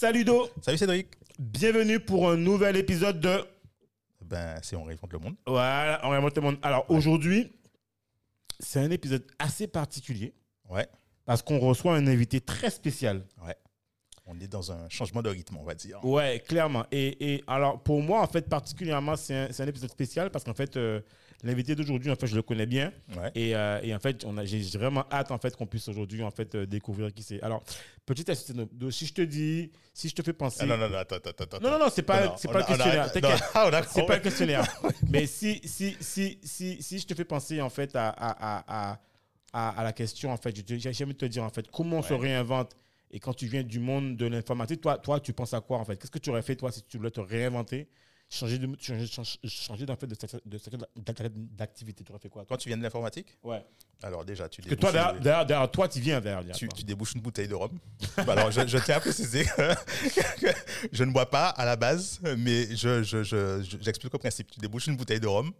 Salut Do, Salut Cédric. bienvenue pour un nouvel épisode de Ben, c'est On réinvente le monde. Voilà, on remonte le monde. Alors aujourd'hui, c'est un épisode assez particulier Ouais, parce qu'on reçoit un invité très spécial. ouais. On est dans un changement de rythme, on va dire. Ouais, clairement. Et, et alors pour moi, en fait, particulièrement, c'est un, un épisode spécial parce qu'en fait, euh, l'invité d'aujourd'hui, en fait, je le connais bien. Ouais. Et, euh, et en fait, on a, j'ai vraiment hâte en fait qu'on puisse aujourd'hui en fait euh, découvrir qui c'est. Alors, petite astuce, si je te dis, si je te fais penser. Ah, non, non, non, attends, attends, attends. Non, non, non, c'est pas, c'est pas a- on a- questionnaire. non, a- C'est pas le questionnaire. Mais si, si, si, si, si je te fais penser en fait à, à, à, à, la question, en fait, je te- dire en fait, comment on se réinvente et quand tu viens du monde de l'informatique, toi, toi, tu penses à quoi en fait? Qu'est-ce que tu aurais fait toi si tu voulais te réinventer? Changer de changer, d'en fait de secteur- d'activité, tu aurais fait quoi toi? Toi, tu viens de l'informatique? Ouais. Alors déjà, tu que débouches, toi, derrière, derrière- derrière toi, tu viens derrière. tu, toi. tu débouches une bouteille de rhum. Bah Alors, je, je tiens à préciser que, je ne bois pas à la base, mais je, je, je- je- j'explique au principe. Tu débouches une bouteille de rhum,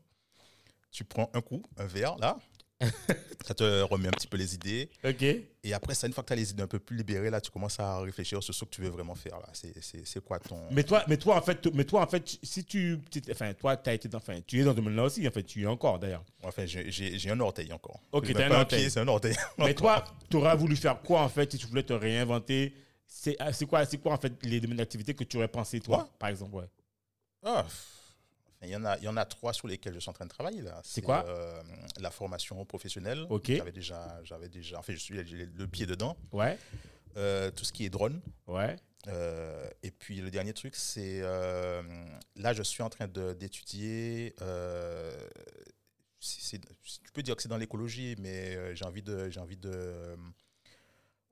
tu prends un coup, un verre, là, ça te remet un petit peu les idées. Ok. Et après ça, une fois que tu as les idées un peu plus libérées, là, tu commences à réfléchir sur ce que tu veux vraiment faire. Là. C'est, quoi ton... Mais toi, mais toi, en fait, mais toi, en fait, si tu, enfin, toi, as été, dans- enfin, tu es dans ce domaine-là aussi, en fait, tu es encore d'ailleurs. Enfin, j'ai, un orteil encore. Ok, t'as un orteil. c'est un orteil. Mais toi, tu aurais voulu faire quoi en fait si tu voulais te réinventer? C'est quoi, c'est quoi en fait les domaines d'activité que tu aurais pensé toi, par exemple ouais? Ah. Il y, en a, il y en a trois sur lesquels je suis en train de travailler. Là. C'est quoi euh, La formation professionnelle. Ok. J'avais déjà, j'avais déjà, enfin, je suis le pied dedans. Ouais, Euh, tout ce qui est drone. ouais. Euh, et puis le dernier truc, c'est là, je suis en train d'étudier. tu peux dire que c'est dans l'écologie, mais j'ai envie de, j'ai envie de.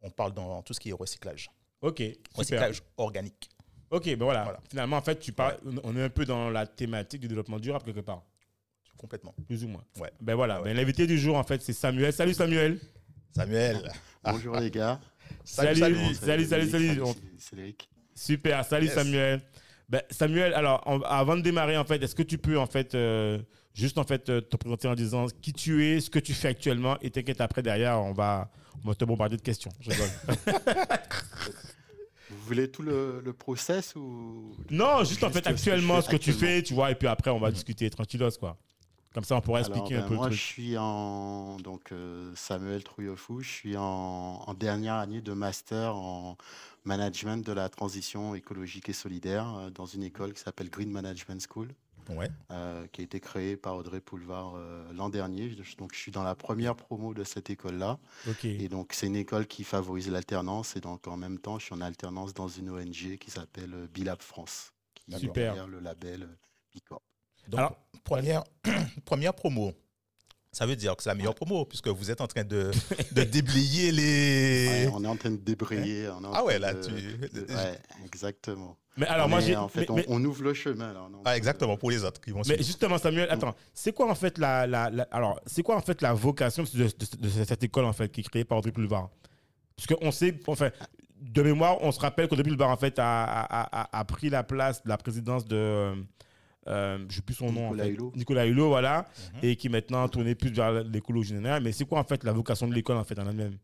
on parle dans tout ce qui est recyclage, Ok, super. recyclage organique. Ok, ben voilà. Voilà. Finalement, en fait, tu parles, on est un peu dans la thématique du développement durable quelque part, Complètement. plus ou moins. Ouais. Ben voilà. Ouais. Ben, l'invité du jour en fait, c'est Samuel. Salut Samuel. Samuel. Bonjour les gars. Salut, salut. salut, salut, salut, Cédric. Super, salut Yes. Samuel. Ben, Samuel, alors on- avant de démarrer en fait, est-ce que tu peux en fait euh, juste en fait euh, te présenter en disant qui tu es, ce que tu fais actuellement et t'inquiète après derrière on va, on va te bombarder de questions. Je voulez tout le, le process ou? Non, juste en fait ce que je actuellement ce que tu fais, tu vois, et puis après on va discuter tranquillos quoi. Comme ça on pourra Alors, expliquer ben, un peu moi, le je suis en donc euh, Samuel Trouillefou. Je suis en, en dernière année de master en management de la transition écologique et solidaire euh, dans une école qui s'appelle Green Management School, Ouais. euh, qui a été créée par Audrey Poulevard euh, l'an dernier. Je- Donc, je suis dans la première promo de cette école-là. Et donc, c'est une école qui favorise l'alternance. Et donc, en même temps, je suis en alternance dans une ONG qui s'appelle euh, Bilab France, qui est Super. derrière le label Bicorp. Donc, Alors- première, première promo. Ça veut dire que c'est la meilleure promo, puisque vous êtes en train de, de déblayer les. Ouais, on est en train de débrayer. on est en Ah ouais, là, de- tu- de- ouais, exactement. Mais alors On moi est- j'ai, en fait, mais- on, mais- on ouvre le chemin. Là, Ah, exactement, pour les autres qui vont mais suivre. justement Samuel, attends, c'est quoi en fait la, la, la- alors c'est quoi en fait la vocation de, de- de cette école en fait qui est créée par Audrey Pulvar Parce qu'on sait, enfin, de mémoire, on se rappelle qu'Audrey Pulvar en fait a, a, a- a pris la place de la présidence de, euh, euh, je sais plus son nom, en Nicolas fait. Hulot. Nicolas Hulot, voilà, Mhm. et qui maintenant a tourné plus vers l'écologie générale. Mais c'est quoi en fait la vocation de l'école en fait en elle-même?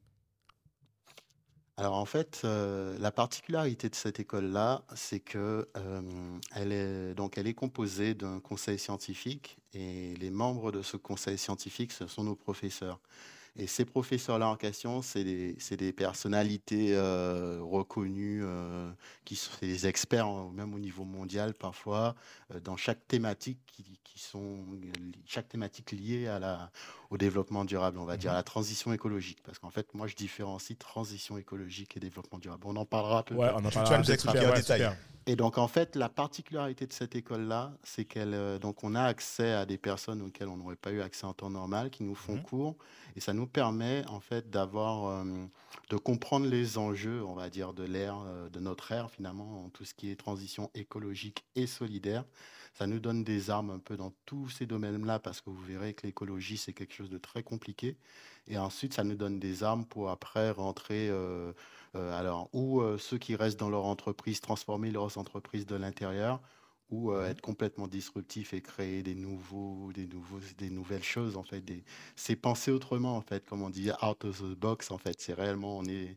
Alors en fait, euh, la particularité de cette école-là, c'est que euh, elle est donc elle est composée d'un conseil scientifique et les membres de ce conseil scientifique, ce sont nos professeurs. Et ces professeurs-là en question, c'est des, des personnalités euh, reconnues, qui sont des experts, hein, même au niveau mondial parfois, dans chaque thématique qui, qui sont chaque thématique liée à la, au développement durable, on va dire, à la transition écologique. Parce qu'en fait, moi, je différencie transition écologique et développement durable. On en parlera un peu. Ouais, plus. on en Tu vas parlera. nous en détail. super. Et donc, en fait, la particularité de cette école-là, c'est qu'elle, euh, donc, on a accès à des personnes auxquelles on n'aurait pas eu accès en temps normal, qui nous font Mhm. cours, et ça nous permet, en fait, d'avoir, euh, de comprendre les enjeux, on va dire, de l'ère, euh, de notre ère, finalement, en tout ce qui est transition écologique et solidaire. Ça nous donne des armes un peu dans tous ces domaines-là, parce que vous verrez que l'écologie, c'est quelque chose de très compliqué. Et ensuite, ça nous donne des armes pour après rentrer, euh, euh, alors, ou euh, ceux qui restent dans leur entreprise, transformer leurs entreprises de l'intérieur, ou euh, être complètement disruptif et créer des nouveaux, des nouveaux, des nouvelles choses en fait. Des... C'est penser autrement en fait, comme on dit, out of the box en fait. C'est réellement, on est,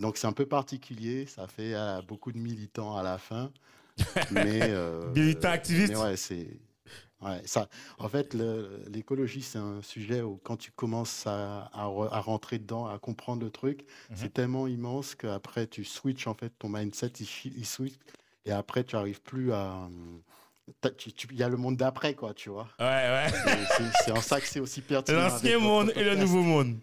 donc c'est un peu particulier. Ça fait euh, beaucoup de militants à la fin, mais euh, mais ouais, c'est Ouais, ça, en fait, l'écologie, c'est un sujet où quand tu commences à, à re- à rentrer dedans, à comprendre le truc, Mhm. c'est tellement immense qu'après, tu switches, en fait, ton mindset, il, il switch, et après, tu n'arrives plus à... tu- Il y a le monde d'après, quoi, tu vois. Ouais, ouais. C'est en ça que c'est aussi pertinent. L'ancien monde et le nouveau monde.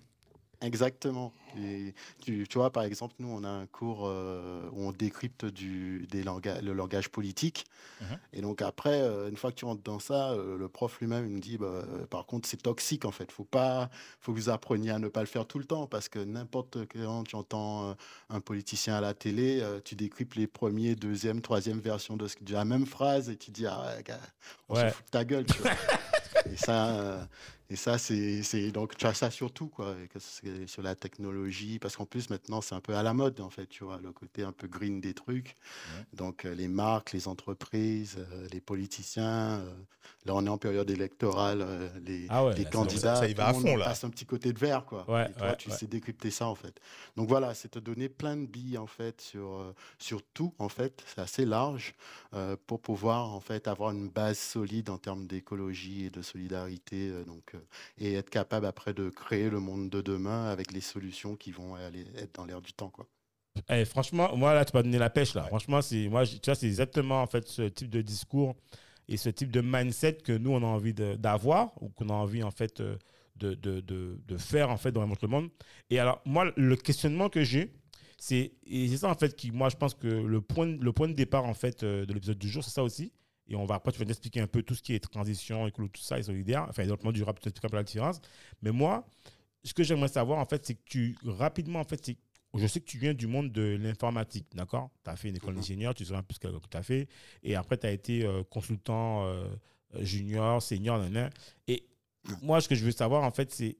Exactement. Et tu, tu vois, par exemple, nous, on a un cours euh, où on décrypte du, des langages, le langage politique. Mhm. Et donc après, euh, une fois que tu rentres dans ça, euh, le prof lui-même, il me dit, bah, par contre, c'est toxique, en fait. Faut pas, faut que vous appreniez à ne pas le faire tout le temps, parce que n'importe quand tu entends un politicien à la télé, tu décryptes les premiers, deuxième, troisième versions de, ce, de la même phrase, et tu dis, ah on Ouais. se fout de ta gueule, tu vois. et ça, et ça, c'est, donc tu as ça surtout quoi, que sur la technologie, parce qu'en plus maintenant c'est un peu à la mode en fait, tu vois, le côté un peu green des trucs. Ouais. Donc euh, les marques, les entreprises, euh, les politiciens. euh, là, on est en période électorale, les, Ah ouais. les ça- candidats, ça y tout va le à monde fond, là. passe un petit côté de vert quoi. Ouais, et toi, tu sais décrypter ça en fait. Donc voilà, c'est te donner plein de billes en fait sur sur tout en fait, c'est assez large euh, pour pouvoir en fait avoir une base solide en termes d'écologie et de solidarité, donc et être capable après de créer le monde de demain avec les solutions qui vont être dans l'air du temps quoi. Eh, franchement, moi, là, tu m'as donné la pêche, là. Franchement, c'est, moi, tu vois, c'est exactement, en fait, ce type de discours et ce type de mindset que nous, on a envie d'avoir ou qu'on a envie, en fait, euh, de, faire, en fait, dans notre monde. Et alors, moi, le questionnement que j'ai, c'est, c'est ça, en fait, qui, moi, je pense que le point, le point de départ, en fait, euh, de l'épisode du jour, c'est ça aussi. Et on va, après, tu vas nous expliquer un peu tout ce qui est transition, écolo, tout ça, et solidaire, enfin, développement durable, tu expliques un peu la différence. Mais moi, ce que j'aimerais savoir, en fait, c'est que tu, rapidement, en fait, c'est je sais que tu viens du monde de l'informatique, d'accord? Tu as fait une école d'ingénieur, tu sais un peu ce que tu as fait. Et après, tu as été euh, consultant euh, junior, senior, nanana. Et moi, ce que je veux savoir, en fait, c'est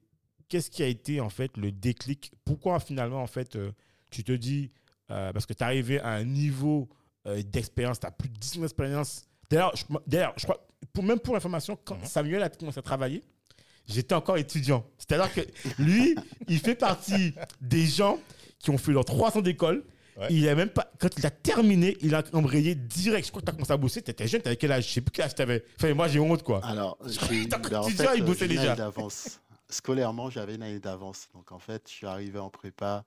qu'est-ce qui a été, en fait, le déclic? Pourquoi, finalement, en fait, euh, tu te dis, euh, parce que tu es arrivé à un niveau euh, d'expérience, tu as plus de 10 ans d'expérience. D'ailleurs, je, d'ailleurs, je crois, pour, même pour information, quand Mhm. Samuel a commencé à travailler, j'étais encore étudiant. C'est-à-dire que lui, il fait partie des gens qui ont fait leurs trois ans d'école. Ouais. Il a même pas, quand il a terminé, il a embrayé direct. Je crois que tu as commencé à bosser. Tu étais jeune, tu avais quel âge? Je sais plus quel âge tu avais. Enfin, moi, j'ai honte, quoi. Alors, j'ai- ben, en fait, viens, il bossait j'ai une déjà. année d'avance. Scolairement, j'avais une année d'avance. Donc, en fait, je suis arrivé en prépa,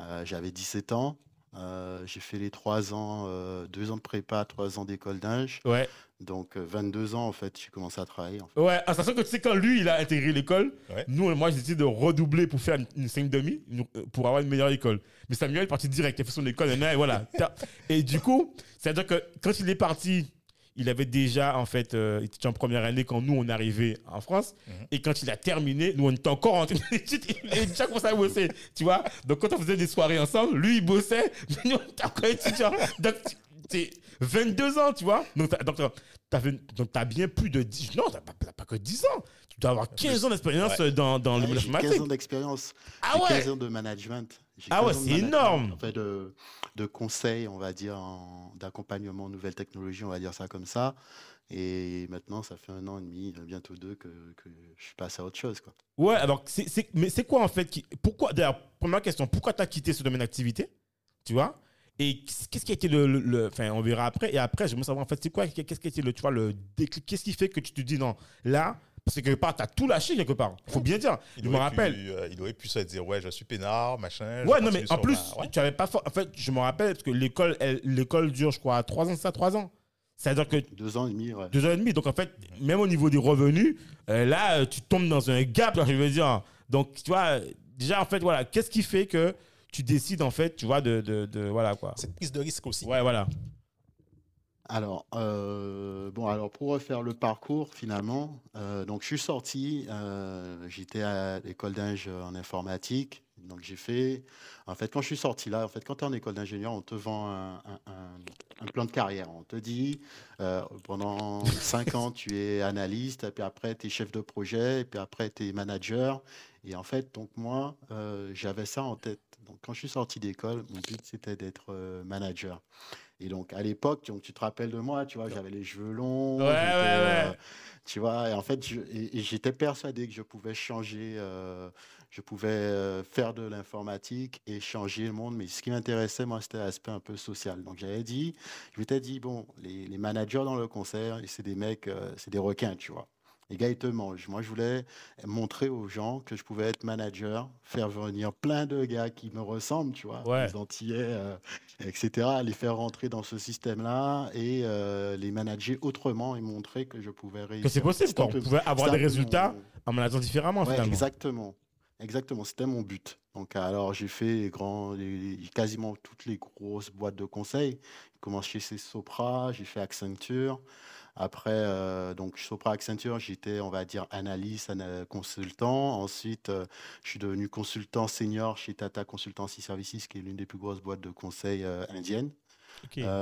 euh, j'avais 17 ans. Euh, j'ai fait les trois ans, euh, deux ans de prépa, trois ans d'école d'ingé. Ouais. Donc, euh, 22 ans, en fait, j'ai commencé à travailler. en fait. Ouais, en sachant que tu sais, quand lui, il a intégré l'école, Ouais. nous, moi, j'ai décidé de redoubler pour faire une, une 5 demi, une- euh, pour avoir une meilleure école. Mais Samuel est parti direct, il a fait son école, et voilà. Et du coup, c'est-à-dire que quand il est parti, il avait déjà, en fait, euh, il était en première année quand nous, on arrivés en France. Mhm. Et quand il a terminé, nous, on était encore en études, il déjà commencé à bosser, tu vois. Donc, quand on faisait des soirées ensemble, lui, il bossait, mais nous, on était encore étudiants. Donc, c'est 22 ans, tu vois. Donc, t'as, donc, donc, t'as bien plus de 10... Non, t'as pas, pas que 10 ans. Tu dois avoir 15 ans d'expérience Ouais. dans, dans le Ouais, monde j'ai 15 informatique. ans d'expérience. Ah ouais 15 ans de management. Ah ouais, 15 c'est énorme. En fait, de, de conseils, on va dire, en- d'accompagnement aux nouvelles technologies, on va dire ça comme ça. Et maintenant, ça fait un an et demi, bientôt deux, que, que je suis passé à autre chose. Quoi. Ouais, alors, c'est, c'est- mais c'est quoi en fait qui, Pourquoi, d'ailleurs, première question, pourquoi tu as quitté ce domaine d'activité Tu vois? Et qu'est-ce qui a été le. le- le- Enfin, on verra après. Et après, j'aimerais savoir en fait, c'est quoi Qu'est-ce qui a été le, tu vois, le déclic Qu'est-ce qui fait que tu te dis non, là, parce que quelque part, tu as tout lâché quelque part. faut bien dire. Il je me aurait rappelle. pu, euh, il aurait pu se dire, ouais, je suis peinard, machin. Ouais, non, mais en plus, ma- ouais. tu avais pas. for- En fait, je me rappelle parce que l'école, l'école dure, je crois, 3 ans, c'est ça, 3 ans. C'est-à-dire que Deux ans et demi, ouais. deux ans et demi. Donc, en fait, même au niveau des revenus, euh, là, tu tombes dans un gap, je veux dire. Donc, tu vois, déjà, en fait, voilà, qu'est-ce qui fait que tu décides, en fait, tu vois, de. de, de- voilà, quoi. Cette prise de risque aussi. Ouais, voilà. Alors, euh, bon, alors pour refaire le parcours, finalement, euh, donc je suis sorti, euh, j'étais à l'école d'ingénieur en informatique, donc j'ai fait, en fait, quand je suis sorti là, en fait, quand tu es en école d'ingénieur, on te vend un, un, plan de carrière. On te dit, pendant cinq ans, tu es analyste, puis après, tu es chef de projet, et puis après, tu es manager. Et en fait, donc moi, j'avais ça en tête. Donc quand je suis sorti d'école, mon but, c'était d'être manager. Et donc, à l'époque, tu te rappelles de moi, tu vois, j'avais les cheveux longs. Ouais, ouais, ouais. Euh, tu vois, et en fait, j'étais persuadé que je pouvais changer, euh, je pouvais euh, faire de l'informatique et changer le monde. Mais ce qui m'intéressait, moi, c'était l'aspect un peu social. Donc, j'avais dit, je m'étais dit, bon, les, les, managers dans le concert, c'est des mecs, c'est des requins, tu vois. Les gars, ils te mangent. Moi, je voulais montrer aux gens que je pouvais être manager, faire venir plein de gars qui me ressemblent, tu vois, les Antillais, euh, etc., les faire rentrer dans ce système-là et euh, les manager autrement et montrer que je pouvais réussir. Que c'est possible, quoi. On pouvait avoir des résultats en manageant différemment, finalement. Exactement. Exactement, c'était mon but. Donc, alors, j'ai fait grands, quasiment toutes les grosses boîtes de conseil. J'ai commencé chez Sopra, j'ai fait Accenture. Après, euh, donc Sopra Accenture, j'étais, on va dire, analyste, consultant. Ensuite, euh, je suis devenu consultant senior chez Tata Consultancy Services, qui est l'une des plus grosses boîtes de conseil euh, indiennes.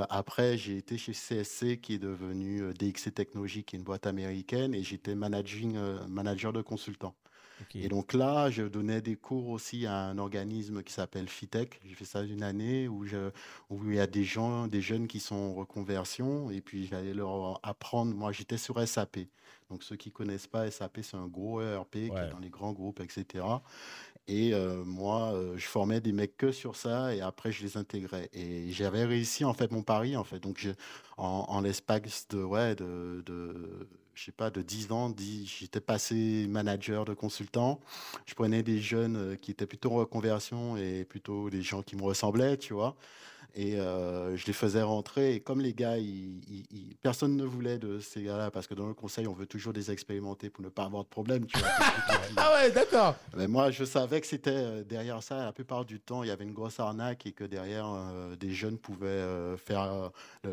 après, j'ai été chez CSC, qui est devenu DXC Technologies, qui est une boîte américaine, et j'étais managing, manager de consultant. Et donc là, je donnais des cours aussi à un organisme qui s'appelle FITEC. J'ai fait ça une année où, je, où il y a des gens, des jeunes qui sont en reconversion et puis j'allais leur apprendre. Moi, j'étais sur SAP. Donc ceux qui connaissent pas SAP, c'est un gros ERP qui est dans les grands groupes, etc. Et euh, moi, euh, je formais des mecs que sur ça et après je les intégrais. Et j'avais réussi en fait mon pari en fait. Donc je, en, en l'espace de ouais de, de je sais pas, de 10 ans, j'étais passé manager de consultant. Je prenais des jeunes euh, qui étaient plutôt en reconversion et plutôt des gens qui me ressemblaient, tu vois. Et euh, je les faisais rentrer. Et comme les gars, personne ne voulait de ces gars-là, parce que dans le conseil, on veut toujours des expérimentés pour ne pas avoir de problème. Tu vois, ah ouais, d'accord. Mais moi, je savais que c'était euh, derrière ça, la plupart du temps, il y avait une grosse arnaque et que derrière, des jeunes pouvaient faire,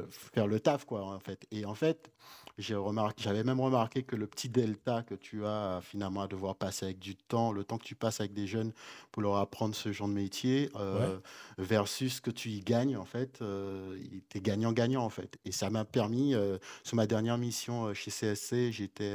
faire le taf, quoi, en fait. Et en fait, j'avais même remarqué que le petit delta que tu as finalement à devoir passer avec du temps, le temps que tu passes avec des jeunes pour leur apprendre ce genre de métier, euh, versus ce que tu y gagnes, en fait, euh, tu es gagnant-gagnant, en fait. Et ça m'a permis, euh, sur ma dernière mission chez CSC, j'étais,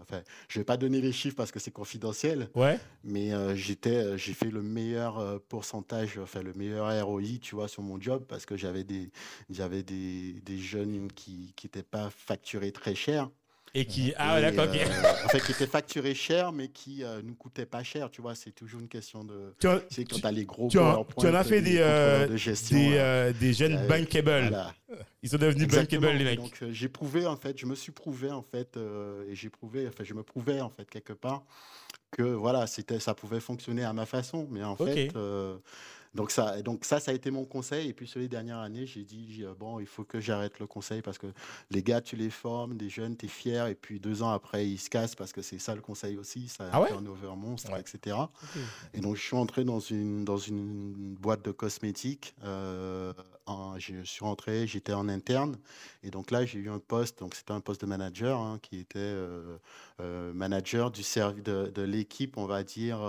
enfin, je vais pas donner les chiffres parce que c'est confidentiel, ouais. mais j'étais, j'ai fait le meilleur pourcentage, enfin, le meilleur ROI, tu vois, sur mon job parce que j'avais des, j'avais des, des jeunes qui n'étaient pas facturés très très cher. Et qui, ah d'accord, euh, en fait, qui était facturé cher, mais qui euh, nous coûtait pas cher, tu vois. C'est toujours une question de. Tu sais, quand tu as les gros. Tu, en, tu en as fait des, euh, de gestion, des, euh, des, jeunes bankable. Ils sont devenus bankable, les mecs. Donc, j'ai prouvé, en fait, je me suis prouvé, en fait, et j'ai prouvé, enfin, je me prouvais, en fait, quelque part, que voilà, c'était, ça pouvait fonctionner à ma façon. Mais en fait, donc ça, donc ça, ça a été mon conseil. Et puis sur les dernières années, j'ai dit euh, bon, il faut que j'arrête le conseil parce que les gars, tu les formes, des jeunes, tu es fier. Et puis deux ans après, ils se cassent parce que c'est ça le conseil aussi, ça a ah un turnover monstre, etc. Et donc je suis entré dans une dans une boîte de cosmétiques. Euh, je suis rentré, j'étais en interne. Et donc là, j'ai eu un poste. Donc c'était un poste de manager hein, qui était euh, manager du service de, de l'équipe, on va dire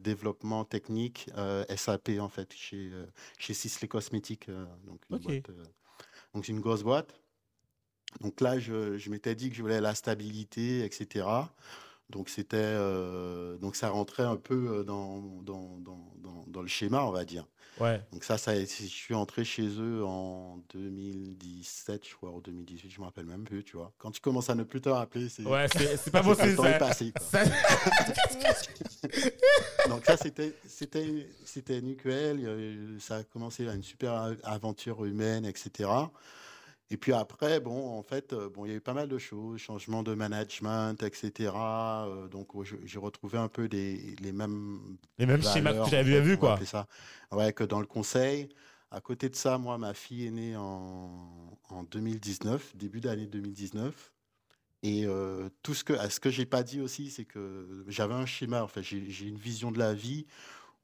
développement technique SAP en fait chez, euh, chez Sisley Cosmétiques. Euh, donc, une boîte, euh, donc, c'est une grosse boîte. Donc là, je, je m'étais dit que je voulais la stabilité, etc. Donc c'était donc ça rentrait un peu dans dans, dans, dans, le schéma, on va dire. Ouais. Donc ça, ça, je suis entré chez eux en 2017, je crois, ou 2018, je me rappelle même plus, tu vois. Quand tu commences à ne plus te rappeler, c'est ouais, c'est pas possible. ça. Passé, ça... Donc ça, c'était c'était c'était nickel. Ça a commencé à une super aventure humaine, etc. Et puis après, bon, en fait, euh, bon, il y a eu pas mal de choses, changement de management, etc. Euh, donc, j'ai retrouvé un peu les mêmes les mêmes schémas que tu avais vu, quoi. Ça. Ouais, que dans le conseil. À côté de ça, moi, ma fille est née en, en 2019, début d'année 2019. Et euh, tout ce que, ce que j'ai pas dit aussi, c'est que j'avais un schéma. En fait, j'ai une vision de la vie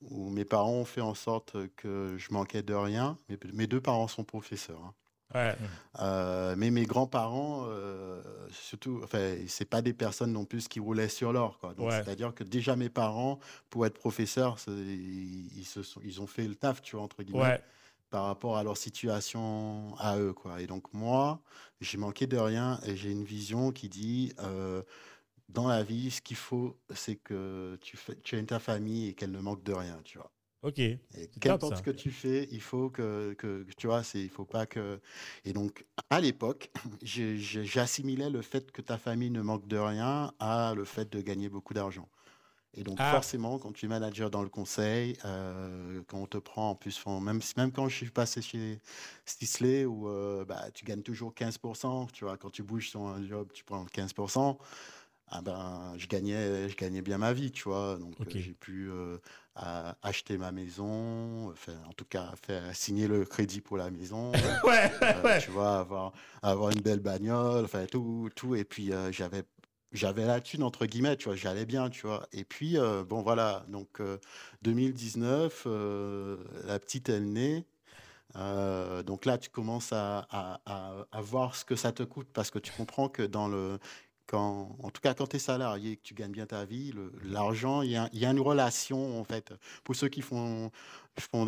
où mes parents ont fait en sorte que je manquais de rien. Mes, mes deux parents sont professeurs. Hein. Ouais. Euh, mais mes grands-parents, euh, surtout, enfin, c'est pas des personnes non plus qui roulaient sur l'or, Ouais. C'est-à-dire que déjà mes parents, pour être professeurs, ils, ils se sont, ils ont fait le taf, tu vois, entre guillemets, Ouais. par rapport à leur situation à eux, quoi. Et donc moi, j'ai manqué de rien et j'ai une vision qui dit, euh, dans la vie, ce qu'il faut, c'est que tu, fais, tu aimes ta famille et qu'elle ne manque de rien, tu vois. Ok. Et qu'importe ce que tu fais, il faut que, tu vois, c'est, il faut pas que. Et donc, à l'époque, j'assimilais le fait que ta famille ne manque de rien à le fait de gagner beaucoup d'argent. Et donc, Ah. forcément, quand tu es manager dans le conseil, euh, quand on te prend en plus, même quand je suis passé chez Stisley, où euh, bah, tu gagnes toujours 15%, tu vois, quand tu bouges sur un job, tu prends 15%. Ah ben, je gagnais, je gagnais bien ma vie, tu vois. Donc, euh, j'ai pu euh, à- acheter ma maison, enfin, en tout cas, faire signer le crédit pour la maison. Ouais, Euh, ouais. tu vois, avoir, avoir une belle bagnole, enfin tout, tout. Et puis euh, j'avais, j'avais la thune entre guillemets, tu vois, j'allais bien, tu vois. Et puis euh, bon voilà, donc euh, 2019, euh, la petite elle naît. Euh, donc là, tu commences à, à, à- à voir ce que ça te coûte parce que tu comprends que dans le en tout cas, quand tu es salarié et que tu gagnes bien ta vie, l'argent, il y a, une relation, en fait. Pour ceux qui, font-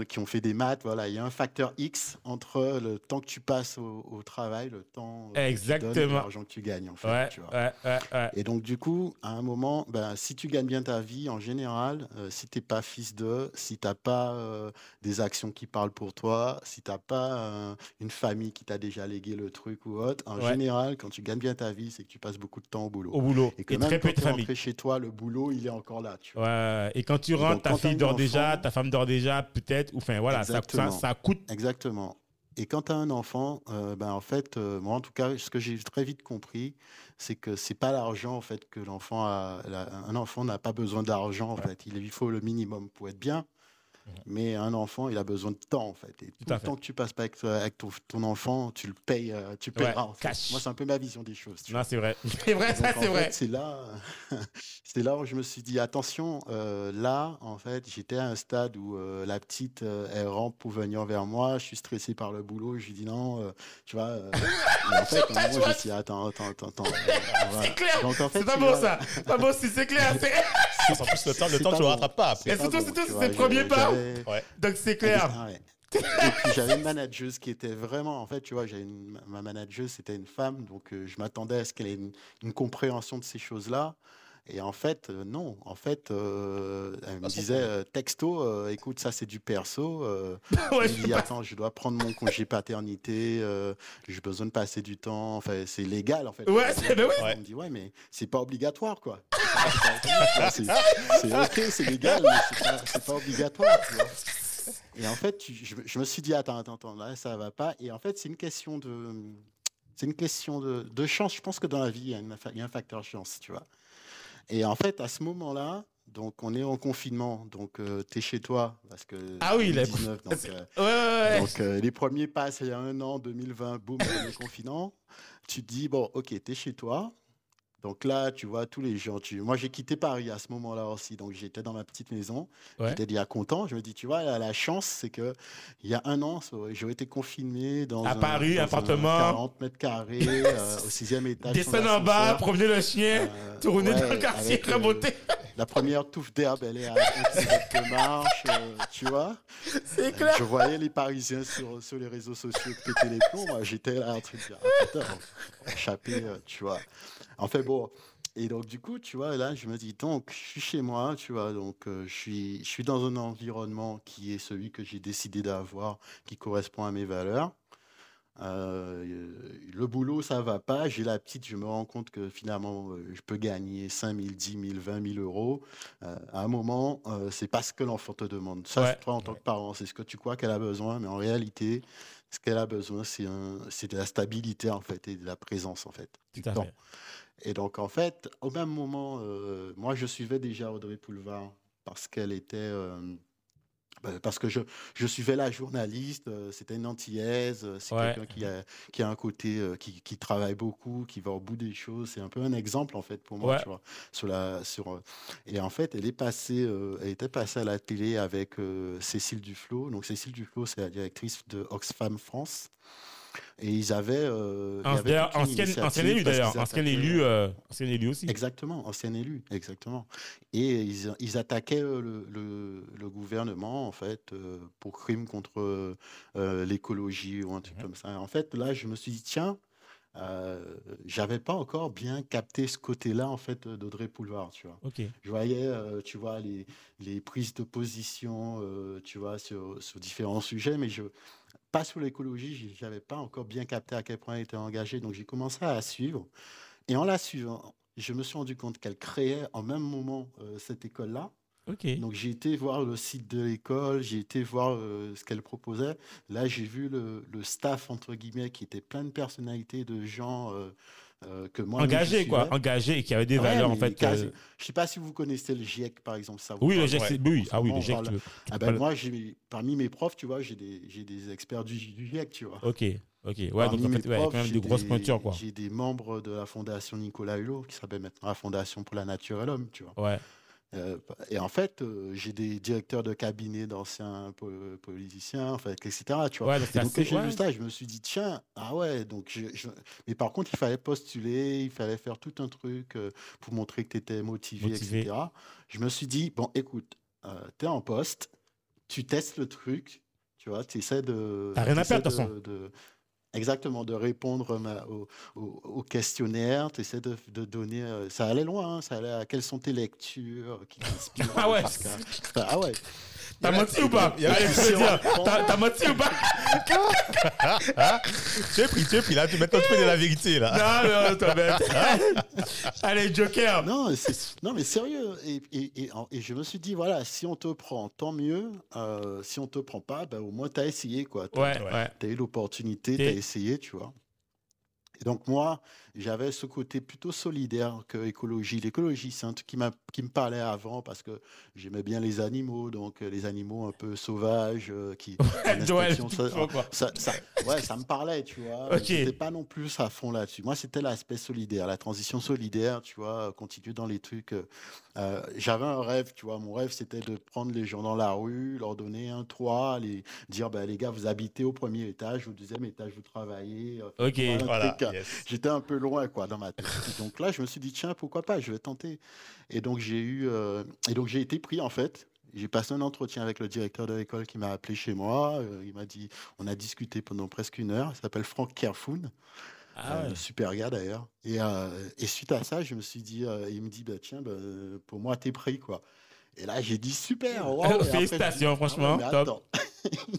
qui ont fait des maths, voilà, il y a un facteur X entre le temps que tu passes au, au travail, le temps euh, que tu donnes et Exactement. l'argent que tu gagnes, en fait. Ouais, tu vois. ouais, ouais, ouais. Et donc, du coup, à un moment, ben, si tu gagnes bien ta vie, en général, euh, si tu n'es pas fils de, si tu n'as pas euh, des actions qui parlent pour toi, si tu n'as pas euh, une famille qui t'a déjà légué le truc ou autre, en général, quand tu gagnes bien ta vie, c'est que tu passes beaucoup de temps au boulot. Au boulot. Et que Et même très quand peu tu de famille. chez toi, le boulot, il est encore là. Tu vois. Et quand tu rentres, donc, ta fille dort déjà, ta femme dort déjà, peut-être. Ou Enfin, voilà, ça, ça, coûte. Exactement. Et quand tu as un enfant, euh, ben, en fait, euh, moi en tout cas, ce que j'ai très vite compris, c'est que c'est pas l'argent en fait que l'enfant a. la- un enfant n'a pas besoin d'argent en fait. Il lui faut le minimum pour être bien. Mais un enfant, il a besoin de temps en fait. Et tout, à le fait. temps que tu passes pas avec, avec ton, ton enfant, tu le payes, euh, tu payeras. en fait. cash. Moi, c'est un peu ma vision des choses. Non, c'est vrai. C'est vrai, ça, c'est vrai. C'est là, c'est là où je me suis dit attention. euh, là, en fait, j'étais à un stade où euh, la petite, euh, elle rentre pour venir vers moi. Je suis stressé par le boulot. Je lui dis non, euh, tu vois. euh, en fait, à un moment, je me suis dit attends, attends, attends, attends. euh, voilà. C'est clair. Donc, en fait, C'est pas vois, ça. Pas beau, si c'est clair. c'est- En plus, le temps, le c'est temps, tu le bon. rattrapes pas C'est après. Et surtout, bon, c'est le premier pas. Ouais. Donc, c'est clair. ah ouais. Et puis j'avais une manageuse qui était vraiment, en fait, tu vois, j'avais une- ma manageuse, c'était une femme, donc euh, je m'attendais à ce qu'elle ait une, une compréhension de ces choses-là. Et en fait, euh, non. En fait, euh, elle me disait euh, texto, euh, écoute, ça c'est du perso. euh, Ouais, je dis, attends, je dois prendre mon congé paternité, euh, j'ai besoin de passer du temps. Enfin, c'est légal, en fait. Ouais, c'est- ben oui. On me dit, ouais, mais c'est pas obligatoire, quoi. C'est ok, c'est légal, mais c'est pas, pas obligatoire, tu vois. Et en fait, je, je me suis dit, attends, attends, attends, là, ça va pas. Et en fait, c'est une question de, c'est une question de, de chance. Je pense que dans la vie, il y a, une fa- il y a un facteur chance, tu vois. Et en fait, à ce moment-là, donc on est en confinement, donc tu es chez toi, parce que Ah oui, la- 2019, donc, c'est- euh, Ouais, ouais, ouais. donc euh, les premiers passes il y a un an, 2020, boum, on est confinement. Tu te dis, bon, ok, tu es chez toi. Donc là, tu vois tous les gens. Tu... Moi, j'ai quitté Paris à ce moment-là aussi. Donc j'étais dans ma petite maison. Ouais. J'étais déjà content. Je me dis, tu vois, la, la chance, c'est que il y a un an, j'aurais été confiné dans À un, Paris, dans un appartement. 40 mètres carrés, euh, au sixième étage. Descendre en bas, promener le chien, Euh, tourner dans le quartier, avec, euh, remonter. La première touffe d'herbe, elle est à 1 km de marche, euh, tu vois. C'est Euh, clair. Je voyais les Parisiens sur, sur les réseaux sociaux péter les plombs. Moi, j'étais là de dire, ah, euh, tu vois. En fait, bon. Et donc, du coup, tu vois, là, je me dis, donc, je suis chez moi, tu vois, donc, euh, je, suis, je suis dans un environnement qui est celui que j'ai décidé d'avoir, qui correspond à mes valeurs. Euh, le boulot, ça va pas. J'ai la petite, je me rends compte que finalement, euh, je peux gagner 5 000, 10 000, 20 000 euros. Euh, à un moment, euh, c'est pas ce que l'enfant te demande. Ça, Ouais. toi, en tant que parent, c'est ce que tu crois qu'elle a besoin, mais en réalité, ce qu'elle a besoin, c'est de la stabilité, en fait, et de la présence, en fait. Du temps. fait. Et donc, en fait, au même moment, euh, moi, je suivais déjà Audrey Poulevard parce qu'elle était. euh, ben, parce que je, je suivais la journaliste, euh, c'était une antillaise, c'est Ouais. quelqu'un qui a, qui a un côté, qui, qui travaille beaucoup, qui va au bout des choses. C'est un peu un exemple, en fait, pour moi, Ouais. tu vois. Sur la, sur, et en fait, elle est passée, euh, elle était passée à la télé avec euh, Cécile Duflot. Donc, Cécile Duflot, c'est la directrice de Oxfam France. Et ils avaient. euh, il avait ancien, élu d'ailleurs. Ancien élu, euh, ancien élu aussi. Exactement, ancien élu, exactement. Et ils, ils attaquaient euh, le, le- le gouvernement, en fait, euh, pour crime contre l'écologie ou un truc Mhm. comme ça. En fait, là, je me suis dit, tiens, euh, j'avais pas encore bien capté ce côté-là, en fait, d'Audrey Poulevard, tu vois. Je voyais, euh, tu vois, les, les prises de position, euh, tu vois, sur, sur différents sujets, mais je, pas sur l'écologie, j'avais pas encore bien capté à quel point elle était engagée. Donc, j'ai commencé à la suivre. Et en la suivant, je me suis rendu compte qu'elle créait en même moment euh, cette école-là. Donc, j'ai été voir le site de l'école, j'ai été voir euh, ce qu'elle proposait. Là, j'ai vu le, le staff, entre guillemets, qui était plein de personnalités, de gens euh, euh, que moi Engagé, quoi. Engagé et qui avait des Ouais, valeurs, en fait. quasi- euh, Je sais pas si vous connaissez le GIEC, par exemple. Ça vous Oui, le GIEC, Ouais. oui. Ah oui, le GIEC, parle- tu veux. Ah ben, moi, j'ai, parmi mes profs, tu vois, j'ai des, j'ai des experts du, du GIEC, tu vois. Ok. Ok. Ouais, Parmi donc en mes fait, ouais, il y a profs, quand même j'ai de grosses des- pointures, quoi. J'ai des membres de la fondation Nicolas Hulot, qui s'appelle maintenant la Fondation pour la Nature et l'Homme, tu vois. Ouais. Euh, et en fait, euh, j'ai des directeurs de cabinet d'anciens po- politiciens, en fait, etc. Tu vois. Ouais, donc Et c'est donc, quand assez. j'ai ouais. vu ça, je me suis dit, tiens, ah ouais, donc je, je- Mais par contre, il fallait postuler, il fallait faire tout un truc euh, pour montrer que tu étais motivé, Motivé. etc. Je me suis dit, bon, écoute, tu es en poste, tu testes le truc, tu vois, tu essaies de. T'as rien à perdre, de toute de- de- Exactement, de répondre ma- au, au- au questionnaire, tu essaies de, de donner. euh, ça allait loin, hein, ça allait à quelles sont tes lectures qui t'inspirent. Ah ouais. Ah ouais. T'as menti ou pas Allez, je veux dire, t'as t'as menti ou pas Tu es pris, tu es pris. Là, tu, maintenant, tu fais de la vérité, là. Non, non, toi, bête. Allez, Joker. Non, c'est- non, mais sérieux. Et, et- et je me suis dit, voilà, si on te prend, tant mieux. Euh, si on te prend pas, ben, au moins, tu as essayé. quoi. T'as- Ouais, Ouais. ouais. tu as eu l'opportunité, tu Et- as essayé, tu vois. Et donc moi, j'avais ce côté plutôt solidaire que écologie. L'écologie, c'est un truc qui, me parlait avant parce que j'aimais bien les animaux, donc euh, les animaux un peu sauvages euh, qui... Joël, ça- ouais, ça me parlait, tu vois. Ok. J'étais pas non plus à fond là-dessus. Moi, c'était l'aspect solidaire, la transition solidaire, tu vois, continuer dans les trucs. euh, euh, J'avais un rêve, tu vois. Mon rêve, c'était de prendre les gens dans la rue, leur donner un toit, les dire, ben, les gars, vous habitez au premier étage, au deuxième étage, vous travaillez. euh, Ok. voilà, euh, yes. J'étais un peu loin, quoi, dans ma tête. Et donc là, je me suis dit, tiens, pourquoi pas, je vais tenter. Et donc, j'ai eu, euh, et donc, j'ai été pris, en fait. J'ai passé un entretien avec le directeur de l'école qui m'a appelé chez moi. Euh, il m'a dit, on a discuté pendant presque une heure. Il s'appelle Franck Kerfoun. Ah Euh, super gars d'ailleurs. Et, euh, et suite à ça, je me suis dit, euh, il me dit, bah, tiens, bah, pour moi, t'es pris, quoi. Et là, j'ai dit, super. Félicitations, ah ouais, franchement, top.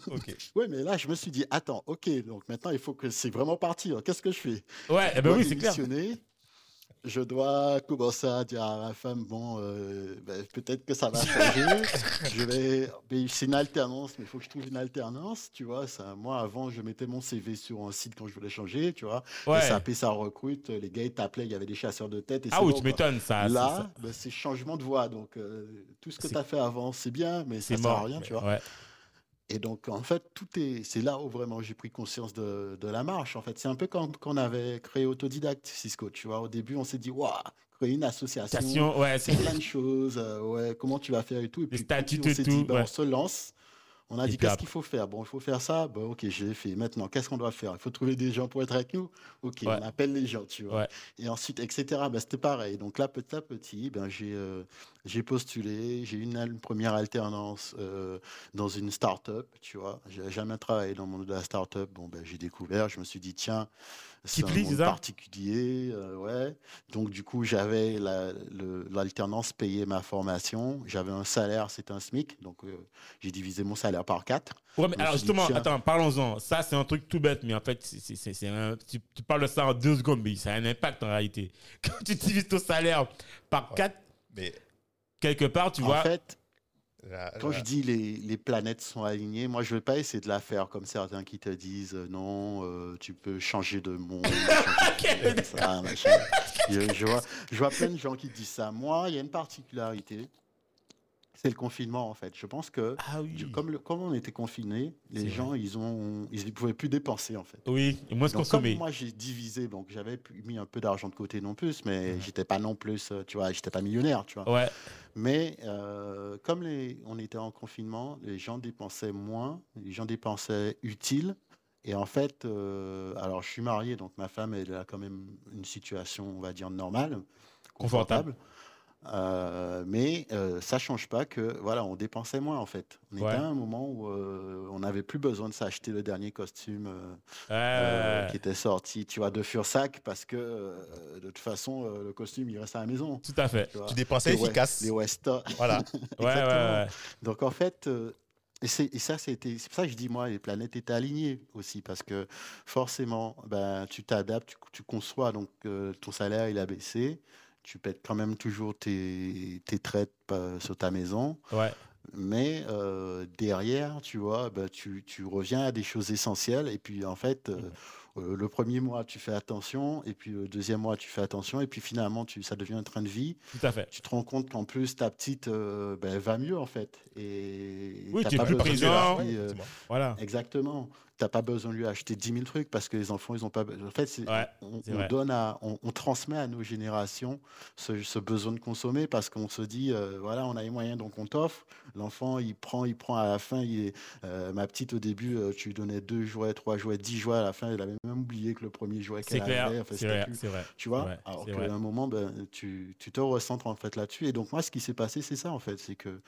Ok. Ouais, mais là, je me suis dit, attends, ok, donc maintenant, il faut que c'est vraiment parti. hein. Qu'est-ce que je fais? Ouais, eh ben oui, c'est clair. Je dois commencer à dire à ma femme, bon, euh, ben, peut-être que ça va changer. je vais, c'est une alternance, mais il faut que je trouve une alternance, tu vois. Ça, moi, avant, je mettais mon CV sur un site quand je voulais changer, tu vois. Ouais. SAP, ça recrute. Les gars, ils t'appelaient, il y avait des chasseurs de tête. Et Ah oui, bon, tu m'étonnes, ça. Là, ben, c'est changement de voie. Donc, euh, tout ce que tu as fait avant, c'est bien, mais ça sert à rien, tu vois. Ouais. Et donc, en fait, tout est. C'est là où vraiment j'ai pris conscience de, de la marche. En fait, c'est un peu comme quand on avait créé Autodidacte, Cisco. Tu vois, au début, on s'est dit, waouh, créer une association, Station, ouais, c'est plein de choses. euh, ouais, comment tu vas faire et tout. Et Les puis, statuts on s'est tout, dit, ben, ouais. on se lance. On a Et dit, qu'est-ce qu'il faut faire? Bon, il faut faire ça. Bon, ok, j'ai fait. Maintenant, qu'est-ce qu'on doit faire? Il faut trouver des gens pour être avec nous? Ok, Ouais. on appelle les gens, tu vois. Ouais. Et ensuite, etc. Ben, C'était pareil. Donc là, petit à petit, ben, j'ai euh, j'ai postulé. J'ai eu une, une première alternance euh, dans une start-up, tu vois. J'ai jamais travaillé dans le monde de la start-up. Bon, ben, j'ai découvert. Je me suis dit, tiens, c'est un c'est monde particulier. euh, ouais. Donc, du coup, j'avais la- l'alternance payée ma formation. J'avais un salaire, c'était un SMIC. Donc, j'ai divisé mon salaire par quatre. Ouais, mais alors justement, attends, parlons-en. Ça, c'est un truc tout bête, mais en fait, c'est- un- tu, tu parles de ça en deux secondes, mais ça a un impact en réalité. Quand tu divises ton salaire par Ouais. quatre, Mais quelque part, tu en vois. fait, là- Quand là- je dis les, les planètes sont alignées, moi je ne vais pas essayer de la faire comme certains qui te disent euh, non, euh, tu peux changer de monde. changer de ça, machin. je, je vois, je vois plein de gens qui disent ça. Moi, il y a une particularité, c'est le confinement en fait. Je pense que ah oui. comme, le- comme on était confinés, les gens ils ont ils ne pouvaient plus dépenser en fait. Oui, et moins se Donc, comme consommer. moi j'ai divisé, donc j'avais mis un peu d'argent de côté non plus, mais Ouais. j'étais pas non plus, euh, tu vois, j'étais pas millionnaire, tu vois. Ouais, Mais euh, comme les, on était en confinement, les gens dépensaient moins, les gens dépensaient utile Et en fait, euh, alors je suis marié, donc ma femme, elle a quand même une situation, on va dire, normale, Confortable. confortable. Euh, mais euh, ça change pas que voilà, on dépensait moins en fait. On Ouais. était à un moment où euh, on n'avait plus besoin de s'acheter le dernier costume euh, Euh, euh, qui était sorti, tu vois, de Fursac, parce que euh, de toute façon, euh, le costume il reste à la maison. tout à fait. tu dépensais Les West- efficace. Les Westa. Voilà. Ouais, ouais, Exactement. ouais. Donc en fait, euh, et, c'est- et ça, c'était, c'est pour ça que je dis, moi, les planètes étaient alignées aussi, parce que forcément, ben, tu t'adaptes, tu, tu conçois, donc euh, ton salaire, il a baissé, tu pètes quand même toujours tes, tes traites sur ta maison, Ouais. mais euh, derrière, tu vois, ben, tu, tu reviens à des choses essentielles, et puis en fait, euh, euh, le premier mois, tu fais attention, et puis le deuxième mois, tu fais attention, et puis finalement, tu, ça devient un train de vie. Tout à fait. tu te rends compte qu'en plus ta petite euh, elle va mieux en fait. Et Oui, tu es pas plus présent. Voilà. exactement t'as pas besoin de lui acheter 10 000 trucs parce que les enfants ils ont pas be- en fait Ouais, on, vrai. donne à on, on transmet à nos générations ce, ce besoin de consommer parce qu'on se dit euh, voilà on a les moyens donc on t'offre l'enfant il prend il prend à la fin il est, euh, ma petite au début euh, tu lui donnais deux jouets trois jouets dix jouets à la fin elle avait même oublié que le premier jouet C'est qu'elle clair. avait enfin, C'est vrai. vrai. tu vois? Ouais, Alors qu'à vrai. un moment, ben, tu, tu te recentres en fait là-dessus. Et donc, moi, ce qui s'est passé, c'est ça, en fait. C'est que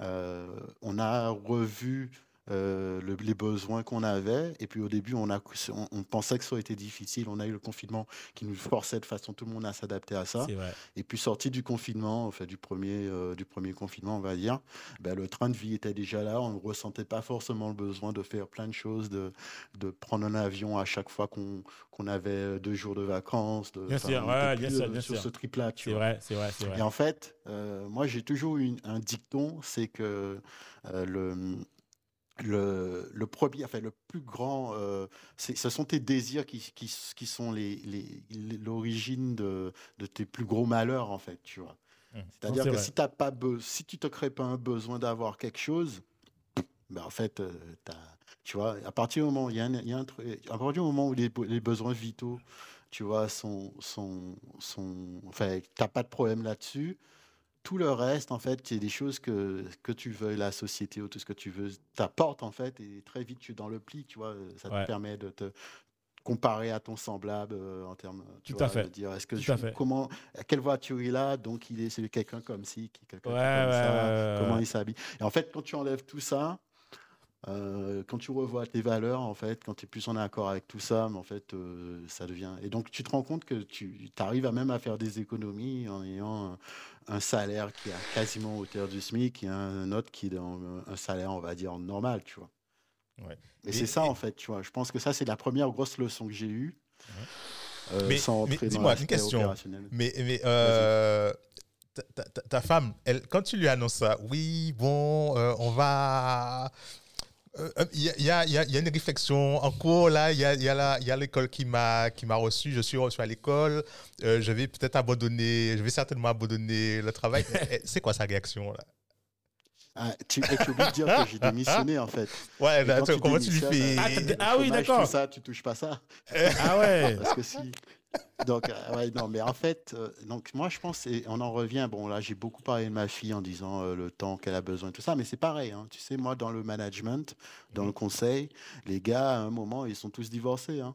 euh, on a revu euh, le- les besoins qu'on avait. Et puis, au début, on, a, on, on pensait que ça aurait été difficile. On a eu le confinement qui nous forçait de façon tout le monde à s'adapter à ça. Et puis, sorti du confinement, enfin, du premier, euh, du premier confinement, on va dire, ben, le train de vie était déjà là. On ne ressentait pas forcément le besoin de faire plein de choses, de, de prendre un avion à chaque fois qu'on qu'on avait deux jours de vacances. De, Bien sûr, ouais, bien sûr, bien sur sûr. ce trip-là. C'est vrai. C'est vrai. Et en fait, euh, moi, j'ai toujours eu un dicton, c'est que le, le, le premier, enfin, le plus grand, euh, ce sont tes désirs qui, qui, qui sont les- les- les- l'origine de, de tes plus gros malheurs, en fait, tu vois. Mmh. C'est-à-dire c'est que vrai. si, t'as pas si tu te crées pas un besoin d'avoir quelque chose, ben en fait, euh, t'as- tu vois, à partir du moment, il y a un, y a un à partir du moment où les, les besoins vitaux, tu vois, sont, sont, sont, enfin, t'as pas de problème là-dessus. Tout le reste, en fait, c'est des choses que, que tu veux, la société ou tout ce que tu veux, t'apporte, en fait, et très vite, tu es dans le pli, tu vois, euh, ça Ouais. te permet de te comparer à ton semblable euh, en termes, tu Tout vois, à fait. de dire, est-ce que Tout je, à fait. comment, quelle voiture il a, donc il est, c'est quelqu'un comme ci, qui- quelqu'un Ouais, comme ouais, ça, comment il s'habille. Et en fait, quand tu enlèves tout ça, euh, quand tu revois tes valeurs, en fait, quand tu es plus en accord avec tout ça, mais en fait, euh, ça devient. Et donc, tu te rends compte que tu arrives à même à faire des économies en ayant un, un salaire qui est quasiment hauteur du SMIC et un autre qui est dans un salaire, on va dire, normal, tu vois. Ouais. Et, Et- c'est ça, et- en fait, tu vois. Je pense que ça, c'est la première grosse leçon que j'ai eue. euh, Mais- sans mais dis-moi, une question. Mais, mais ta, ta- ta- ta femme, elle, quand tu lui annonces ça, oui, bon, euh, on va. Euh, euh, Il y, a, il y a- il y a- il y a une réflexion en cours là. Il y a, il il l'école qui m'a qui m'a reçu. Je suis reçu à l'école. Euh, je vais peut-être abandonner. Je vais certainement abandonner le travail. Eh, C'est quoi sa réaction là? Ah, tu, et tu oublies de dire que j'ai démissionné, en fait. Ouais, quand tu- comment tu lui fais? Ah, t'as- ah oui, d'accord. ça, tu touches pas ça. Ah ouais. Parce que si. Donc, euh, ouais, non, mais en fait, euh, donc moi, je pense, et on en revient. Bon, là, j'ai beaucoup parlé de ma fille en disant euh, le temps qu'elle a besoin, tout ça, mais c'est pareil. hein. Tu sais, moi, dans le management, dans le conseil, les gars, à un moment, ils sont tous divorcés. hein.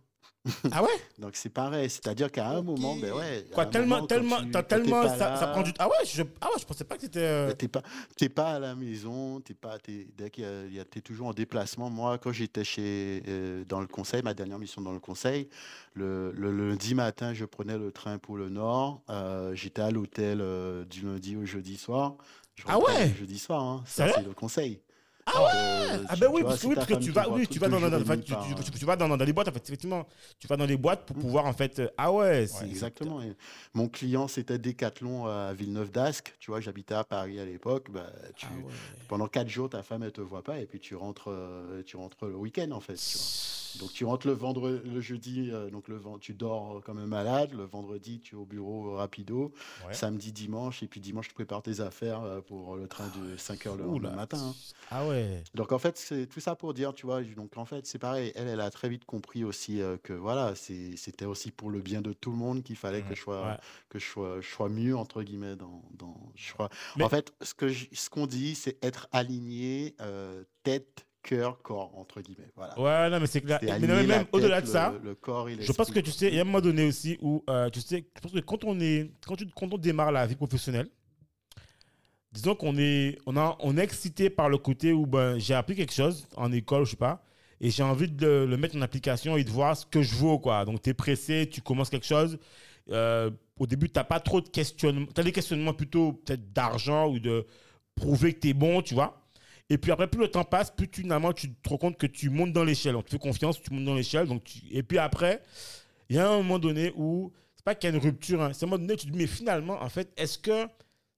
Ah ouais? Donc, c'est pareil. C'est-à-dire qu'à un moment, ben ouais. Quoi, tellement, tellement, t'as tellement, ça, ça prend du temps. Ah ouais, je, ah ouais, je pensais pas que c'était. euh, T'es pas, t'es pas à la maison, t'es pas, t'es, dès qu'il y a- t'es toujours en déplacement. Moi, quand j'étais chez, euh, dans le conseil, ma dernière mission dans le conseil, le, le lundi matin, je prenais le train pour le nord. Euh, j'étais à l'hôtel euh, du lundi au jeudi soir. Je Ah ouais? le jeudi soir, hein. ça c'est le conseil. Ah ouais Euh, Ah ben oui, parce que, tu vas, oui, tu vas dans, dans, les boîtes, en fait, effectivement, tu vas dans les boîtes pour pouvoir en fait. euh, ah ouais, Exactement. Mon client, c'était Decathlon à Villeneuve d'Ascq. Tu vois, j'habitais à Paris à l'époque. Bah, Ah pendant quatre jours, ta femme, elle te voit pas, et puis tu rentres, euh, tu rentres le week-end, en fait. Donc tu rentres le vendredi, le jeudi, donc le tu dors comme un malade. Le vendredi, tu es au bureau rapido. Samedi, dimanche, et puis dimanche, tu prépares tes affaires pour le train de 5 heures le matin. hein. Ah ouais. Donc en fait, c'est tout ça pour dire, tu vois, donc en fait, c'est pareil, elle, elle a très vite compris aussi euh, que voilà, c'était aussi pour le bien de tout le monde qu'il fallait que je sois, Ouais. que je sois, je sois mieux, entre guillemets, dans, dans je sois... Mais- En fait, ce que je- ce qu'on dit, c'est être aligné, euh, tête, cœur, corps, entre guillemets. Voilà. Ouais, non, mais c'est clair. Mais non, aligner mais la même au-delà de ça, le, le corps et je pense que tu sais, il y a un moment donné aussi où, euh, tu sais, je pense que quand on, est, quand, tu, quand on démarre la vie professionnelle, disons qu'on est, on a, on est excité par le côté où ben, j'ai appris quelque chose en école, je sais pas, et j'ai envie de le, mettre en application et de voir ce que je vaux, quoi. Donc, tu es pressé, tu commences quelque chose. Euh, au début, tu n'as pas trop de questionnements. Tu as des questionnements plutôt peut-être d'argent ou de prouver que tu es bon, tu vois. Et puis après, plus le temps passe, plus tu, finalement, tu te rends compte que tu montes dans l'échelle. On te fait confiance, tu montes dans l'échelle. Donc tu- Et puis après, il y a un moment donné où, c'est pas qu'il y a une rupture, hein, c'est un moment donné où tu te dis, mais finalement, en fait, est-ce que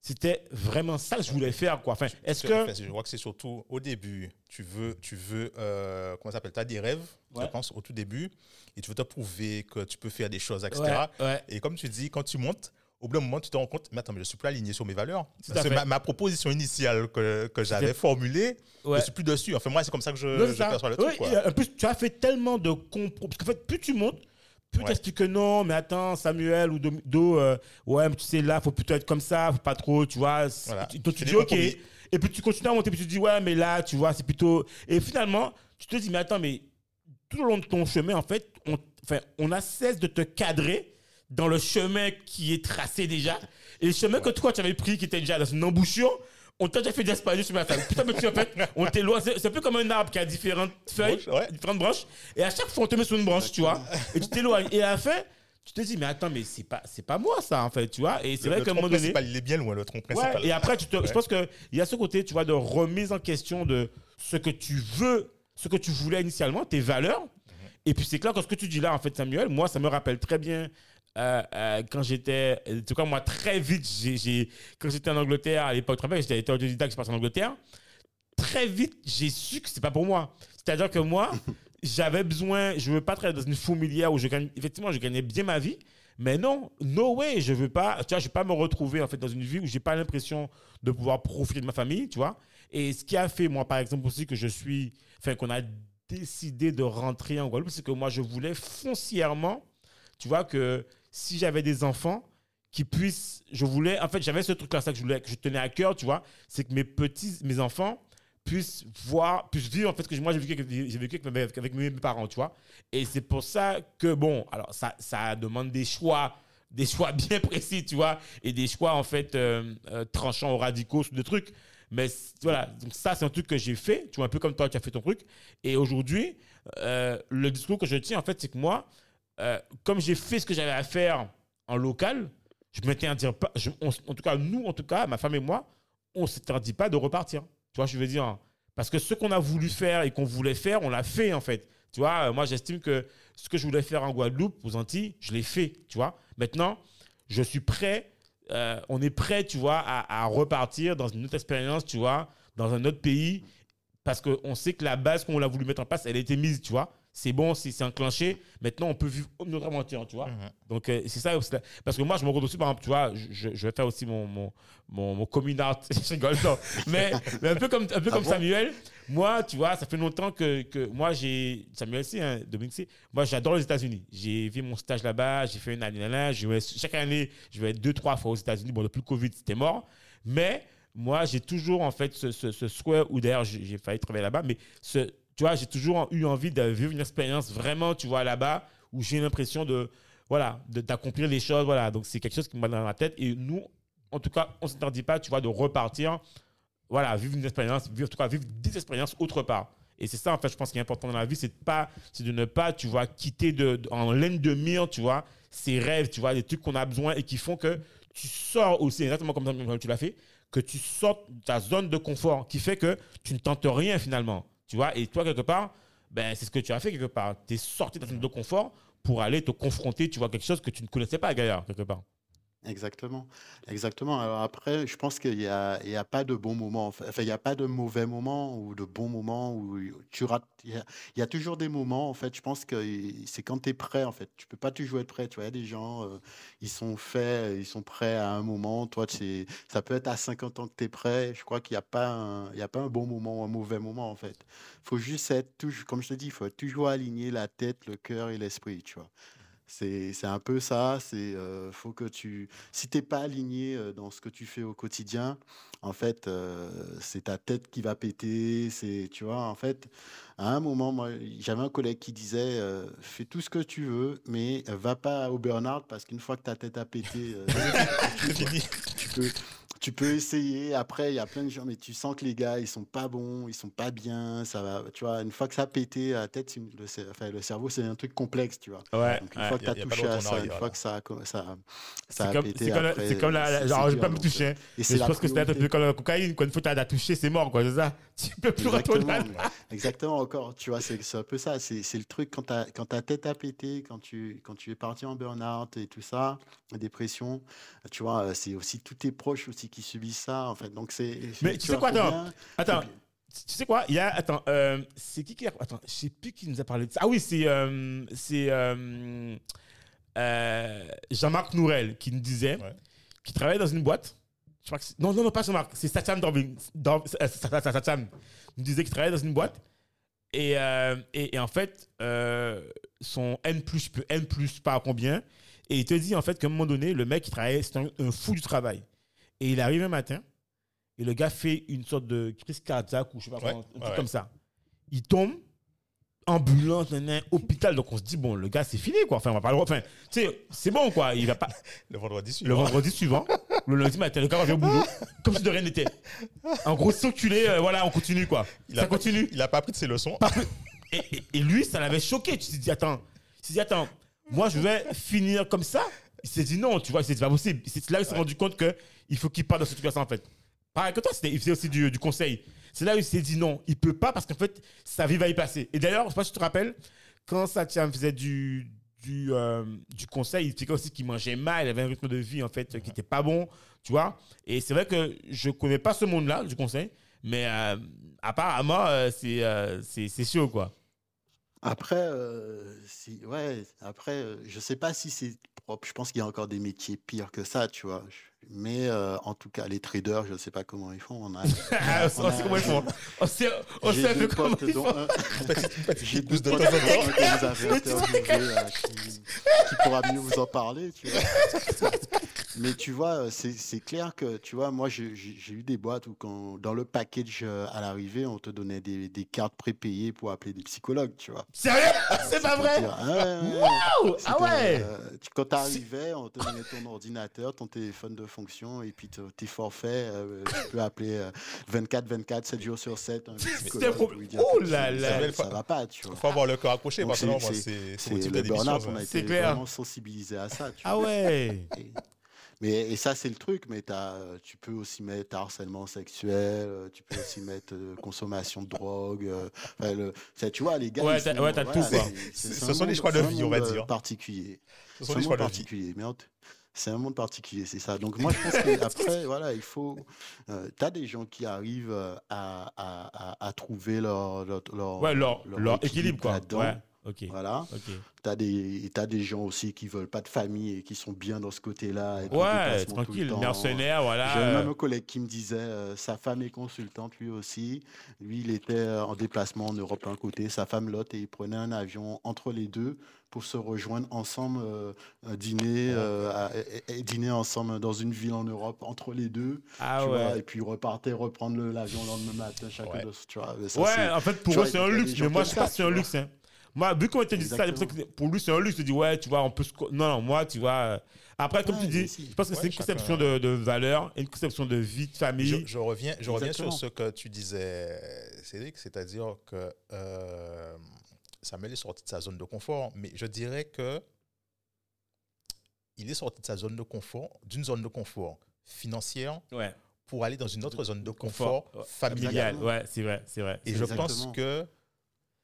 c'était vraiment ça que je voulais faire, quoi Enfin, est-ce que. je crois que c'est surtout au début, tu veux, tu veux euh, comment ça s'appelle, tu as des rêves, Ouais. je pense, au tout début, et tu veux te prouver que tu peux faire des choses, etc. Ouais, ouais. Et comme tu dis, quand tu montes, au bout d'un moment, tu te rends compte, mais attends, mais je suis plus aligné sur mes valeurs. Parce que ma, ma proposition initiale que, que j'avais formulée, je suis plus dessus. Enfin, moi, c'est comme ça que je, Non, je perçois le truc. quoi. et en plus, tu as fait tellement de compro. Parce qu'en fait, plus tu montes, plus Ouais. que non, mais attends, Samuel ou Do, euh, ouais, mais tu sais, là, faut plutôt être comme ça, faut pas trop, tu vois. Voilà. Donc tu dis, ok. compromis. Et puis tu continues à monter, puis tu dis, ouais, mais là, tu vois, c'est plutôt. Et finalement, tu te dis, mais attends, mais tout au long de ton chemin, en fait, on, enfin, on a cesse de te cadrer dans le chemin qui est tracé déjà. Et le chemin que toi, tu avais pris, qui était déjà dans une embouchure, on t'a déjà fait d'espagnol sur ma femme. Putain, mais tu en fait, on t'éloigne. C'est un peu comme un arbre qui a différentes feuilles, ouais. différentes branches. Et à chaque fois, on te met sur une branche, tu vois. Et tu t'éloignes. Et à la fin, tu te dis, mais attends, mais c'est pas, c'est pas moi, ça, en fait, tu vois. Et c'est vrai qu'à un moment donné. il est bien loin, le tronc Ouais, principal. et après, tu te- je Ouais. pense qu'il y a ce côté, tu vois, de remise en question de ce que tu veux, ce que tu voulais initialement, tes valeurs. Et puis c'est clair que ce que tu dis là, en fait, Samuel, moi, ça me rappelle très bien euh, euh, quand j'étais, en tout cas, moi, très vite, j'ai, quand j'étais en Angleterre, à l'époque, j'étais j'étais autodidacte, je suis parti en Angleterre. Très vite, j'ai su que c'est pas pour moi. C'est-à-dire que moi, j'avais besoin, je veux pas travailler dans une fourmilière où je gagne, effectivement, je gagnais bien ma vie. Mais non, no way, je veux pas, tu vois, je vais pas me retrouver en fait dans une vie où j'ai pas l'impression de pouvoir profiter de ma famille, tu vois. Et ce qui a fait, moi, par exemple, aussi que je suis, enfin, qu'on a décidé de rentrer en Guadeloupe, c'est que moi, je voulais foncièrement, tu vois, que si j'avais des enfants, qui puissent, je voulais, en fait, j'avais ce truc-là, ça que je voulais, que je tenais à cœur, tu vois, c'est que mes petits, mes enfants puissent voir, puissent vivre, en fait, que moi j'ai vécu, avec, avec, mes, parents, tu vois. Et c'est pour ça que, bon, alors ça, ça demande des choix, des choix bien précis, tu vois, et des choix, en fait, euh, euh, tranchants ou radicaux sur des trucs. Mais voilà, donc ça, c'est un truc que j'ai fait, tu vois, un peu comme toi, tu as fait ton truc. Et aujourd'hui, euh, le discours que je tiens, en fait, c'est que moi, euh, comme j'ai fait ce que j'avais à faire en local, je m'interdis pas, je- on- en tout cas, nous, en tout cas, ma femme et moi, on ne s'interdit pas de repartir. Tu vois, je veux dire, parce que ce qu'on a voulu faire et qu'on voulait faire, on l'a fait, en fait. Tu vois, euh, moi, j'estime que ce que je voulais faire en Guadeloupe, aux Antilles, je l'ai fait, tu vois. Maintenant, je suis prêt, euh, on est prêt, tu vois, à, à repartir dans une autre expérience, tu vois, dans un autre pays, parce qu'on sait que la base qu'on a voulu mettre en place, elle a été mise, tu vois. C'est bon, c'est c'est enclenché. Maintenant, on peut vivre notre aventure, tu vois. Mhm. Donc, euh, c'est ça. Parce que moi, je me rends compte aussi, par exemple, tu vois, je, je vais faire aussi mon, mon, mon, mon coming out. je rigole, non. Mais, mais un peu comme, un peu Ah comme bon? Samuel, moi, tu vois, ça fait longtemps que, que moi, j'ai. Samuel aussi, hein, Dominique aussi. Moi, j'adore les États-Unis. J'ai fait mon stage là-bas, j'ai fait une année là-là. je vais- Chaque année, je vais deux, trois fois aux États-Unis. Bon, depuis le Covid, c'était mort. Mais moi, j'ai toujours, en fait, ce, ce, ce souhait, ou d'ailleurs, j'ai j'ai failli travailler là-bas, mais ce, tu vois, j'ai toujours eu envie de vivre une expérience vraiment, tu vois, là-bas, où j'ai l'impression de, voilà, d'accomplir les choses, voilà. Donc, c'est quelque chose qui m'a dans la tête. Et nous, en tout cas, on ne s'interdit pas, tu vois, de repartir, voilà, vivre une expérience, vivre, en tout cas, vivre des expériences autre part. Et c'est ça, en fait, je pense, qui est important dans la vie, c'est de, de ne pas, tu vois, quitter de, en laine de mire, tu vois, ces rêves, tu vois, des trucs qu'on a besoin et qui font que tu sors aussi, exactement comme tu l'as fait, que tu sortes de ta zone de confort, qui fait que tu ne tentes rien finalement, tu vois. Et toi, quelque part, ben, c'est ce que tu as fait quelque part. Tu es sorti de ta zone de confort pour aller te confronter, tu vois, quelque chose que tu ne connaissais pas, Gaillard, quelque part. Exactement, exactement. Alors après, je pense qu'il y a, a pas de bon moment. Enfin, il n'y a pas de mauvais moment ou de bon moment où tu rates. Il y a, toujours des moments, en fait. Je pense que c'est quand tu es prêt, en fait. Tu peux pas toujours être prêt. Tu vois, il y a des gens, euh, ils sont faits, ils sont prêts à un moment. Toi, ça peut être à 50 ans que tu es prêt. Je crois qu'il n'y a pas un, a pas un bon moment ou un mauvais moment, en fait. faut juste être comme je te dis, il faut toujours aligner la tête, le cœur et l'esprit, tu vois. C'est un peu ça. C'est euh, faut que tu, si t'es pas aligné euh, dans ce que tu fais au quotidien, en fait, euh, c'est ta tête qui va péter. C'est, tu vois, en fait, à un moment, moi, j'avais un collègue qui disait, euh, fais tout ce que tu veux, mais va pas au burn-out parce qu'une fois que ta tête a pété, tu peux, tu peux essayer. Après, il y a plein de gens, mais tu sens que les gars, ils sont pas bons, ils sont pas bien. Ça va, tu vois, une fois que ça a pété, la tête, le, cer- enfin, le cerveau, c'est un truc complexe, tu vois. Ouais. Donc, une ouais. fois que tu as touché à ça, une fois que ça ça, ça a comme, pété, c'est comme, la- après, c'est comme la, la- genre, c'est je vais pas me toucher. hein. Et c'est je la pense que c'est un peu comme la cocaïne, quoi. Une fois que t'as touché, c'est mort, quoi, c'est ça. Tu peux plus retourner Exactement, encore, tu vois, c'est un peu ça, c'est le truc quand, ta- quand ta tête a pété, quand tu, quand tu es parti en burn-out et tout ça, dépression, tu vois, euh, c'est aussi tous tes proches aussi qui subissent ça, en fait, donc c'est... Mais tu sais quoi, attends, Attends, tu sais quoi Il y a, attends, euh, c'est qui qui a, attends, je sais plus qui nous a parlé de ça. Ah oui, c'est, euh, c'est euh, euh, Jean-Marc Nourel qui nous disait, Ouais. qui travaillait dans une boîte. Je crois que c'est- non, non, non, pas Jean-Marc, c'est Satcham Dorving, Dor- Sa- Sa- Sa- Satcham. Il nous disait qu'il travaillait dans une boîte et, euh, et, et en fait, euh, son N N plus pas combien. Et il te dit en fait qu'à un moment donné, le mec qui travaillait, c'est un, un fou du travail. Et il arrive un matin, et le gars fait une sorte de crise cardiaque ou je sais pas, Ouais, comment, un truc ouais, comme ça. Il tombe, ambulance, nan, nan, hôpital. Donc on se dit, bon, le gars, c'est fini, quoi. Enfin, on va pas le. Enfin, tu sais, c'est bon, quoi. Il va pas. Le vendredi Le suivant. vendredi suivant, le lundi matin, le gars revient au boulot, comme si de rien n'était. En gros, circuler, euh, voilà, on continue, quoi. Il ça a pas- continue. Il a pas pris de ses leçons. Et, et- et lui, ça l'avait choqué. Tu t'es dit, attends, il s'est dit, attends, moi, je vais finir comme ça? Il s'est dit, non, tu vois, c'est pas possible. C'est là où il s'est Ouais. rendu compte qu'il faut qu'il parte dans cette situation, en fait. Pareil que toi, il faisait aussi du, du conseil. C'est là où il s'est dit, non, il peut pas parce qu'en fait, sa vie va y passer. Et d'ailleurs, je sais pas si tu te rappelles, quand Satya faisait du, du, euh, du conseil, il expliquait aussi qu'il mangeait mal, il avait un rythme de vie, en fait, qui était pas bon, tu vois. Et c'est vrai que je connais pas ce monde-là, du conseil, mais euh, apparemment, euh, c'est euh, c'est c'est chaud, quoi. Après, euh, si, ouais, après, je sais pas si c'est propre. Je pense qu'il y a encore des métiers pires que ça, tu vois. Mais euh, en tout cas, les traders, je sais pas comment ils font. On a, Ah, on on sait comment ils font. On sait, on sait deux comment ils font. j'ai deux de potes euh, qui, pourra mieux vous en parler, tu vois. Mais tu vois, euh, c'est clair que, tu vois, moi, j'ai eu des boîtes où, quand, dans le package à l'arrivée, on te donnait des, des cartes prépayées pour appeler des psychologues, tu vois. Sérieux? C'est pas vrai dire, ah ouais, ouais, ouais. Waouh Ah ouais euh, quand tu arrivais, on te donnait ton ordinateur, ton téléphone de fonction et puis te- tes forfaits. euh, tu peux appeler euh, 24, 24, 7 jours sur 7. un psychologue pro- pour lui dire Oh là là. Ça, va pas, tu Il vois. faut avoir le cœur accroché, parce que c'est- mon type le d'émission. burn-out, on a été clair. vraiment sensibilisé à ça. Tu Ah vois. ouais Et, mais, et ça, c'est le truc, mais t'as, euh, tu peux aussi mettre harcèlement sexuel, euh, tu peux aussi mettre euh, consommation de drogue. euh, le, ça, tu vois, les gars. Ouais, t'as- ouais, voilà, tout, quoi. Ce sont des choix de vie, on va dire. particulier. Ce sont des choix de vie. mais en c'est un monde particulier, c'est ça. Donc moi, je pense qu'après, voilà, il faut... tu as des gens qui arrivent euh, à, à, à, à trouver leur, leur, leur- Ouais, leur, équilibre, quoi. Ouais, ok. Voilà. Ok. Tu as des, t'as des gens aussi qui veulent pas de famille et qui sont bien dans ce côté-là. Ouais, tranquille, mercenaire, J'ai voilà. même euh, un collègue qui me disait, euh, sa femme est consultante lui aussi. Lui, il était euh, en déplacement en Europe un côté, sa femme l'autre, et il prenait un avion entre les deux pour se rejoindre ensemble, euh, dîner, euh, à- et- et dîner ensemble dans une ville en Europe entre les deux. Ah tu vois, ouais. et puis repartait reprendre l'avion le lendemain matin, chacun Ouais. de vois, Ouais, en fait, pour eux, vois, c'est un des luxe. Mais moi, je pas si c'est un luxe. Hein. Moi, vu qu'on t'a dit ça, pour lui, c'est un luxe. Il dit, ouais, tu vois, on peut se. Non, non, moi, tu vois. euh, Après, comme Ouais, tu dis, si. je pense que Ouais, c'est une chacun- conception de, de valeur, une conception de vie, de famille. je reviens, je reviens sur ce que tu disais, Cédric, c'est-à-dire que euh, Samuel est sorti de sa zone de confort, mais je dirais que il est sorti de sa zone de confort, d'une zone de confort financière, Ouais. pour aller dans une autre zone de Confort, confort ouais, familial. Familial, ouais, c'est vrai, c'est vrai. Et je exactement. pense que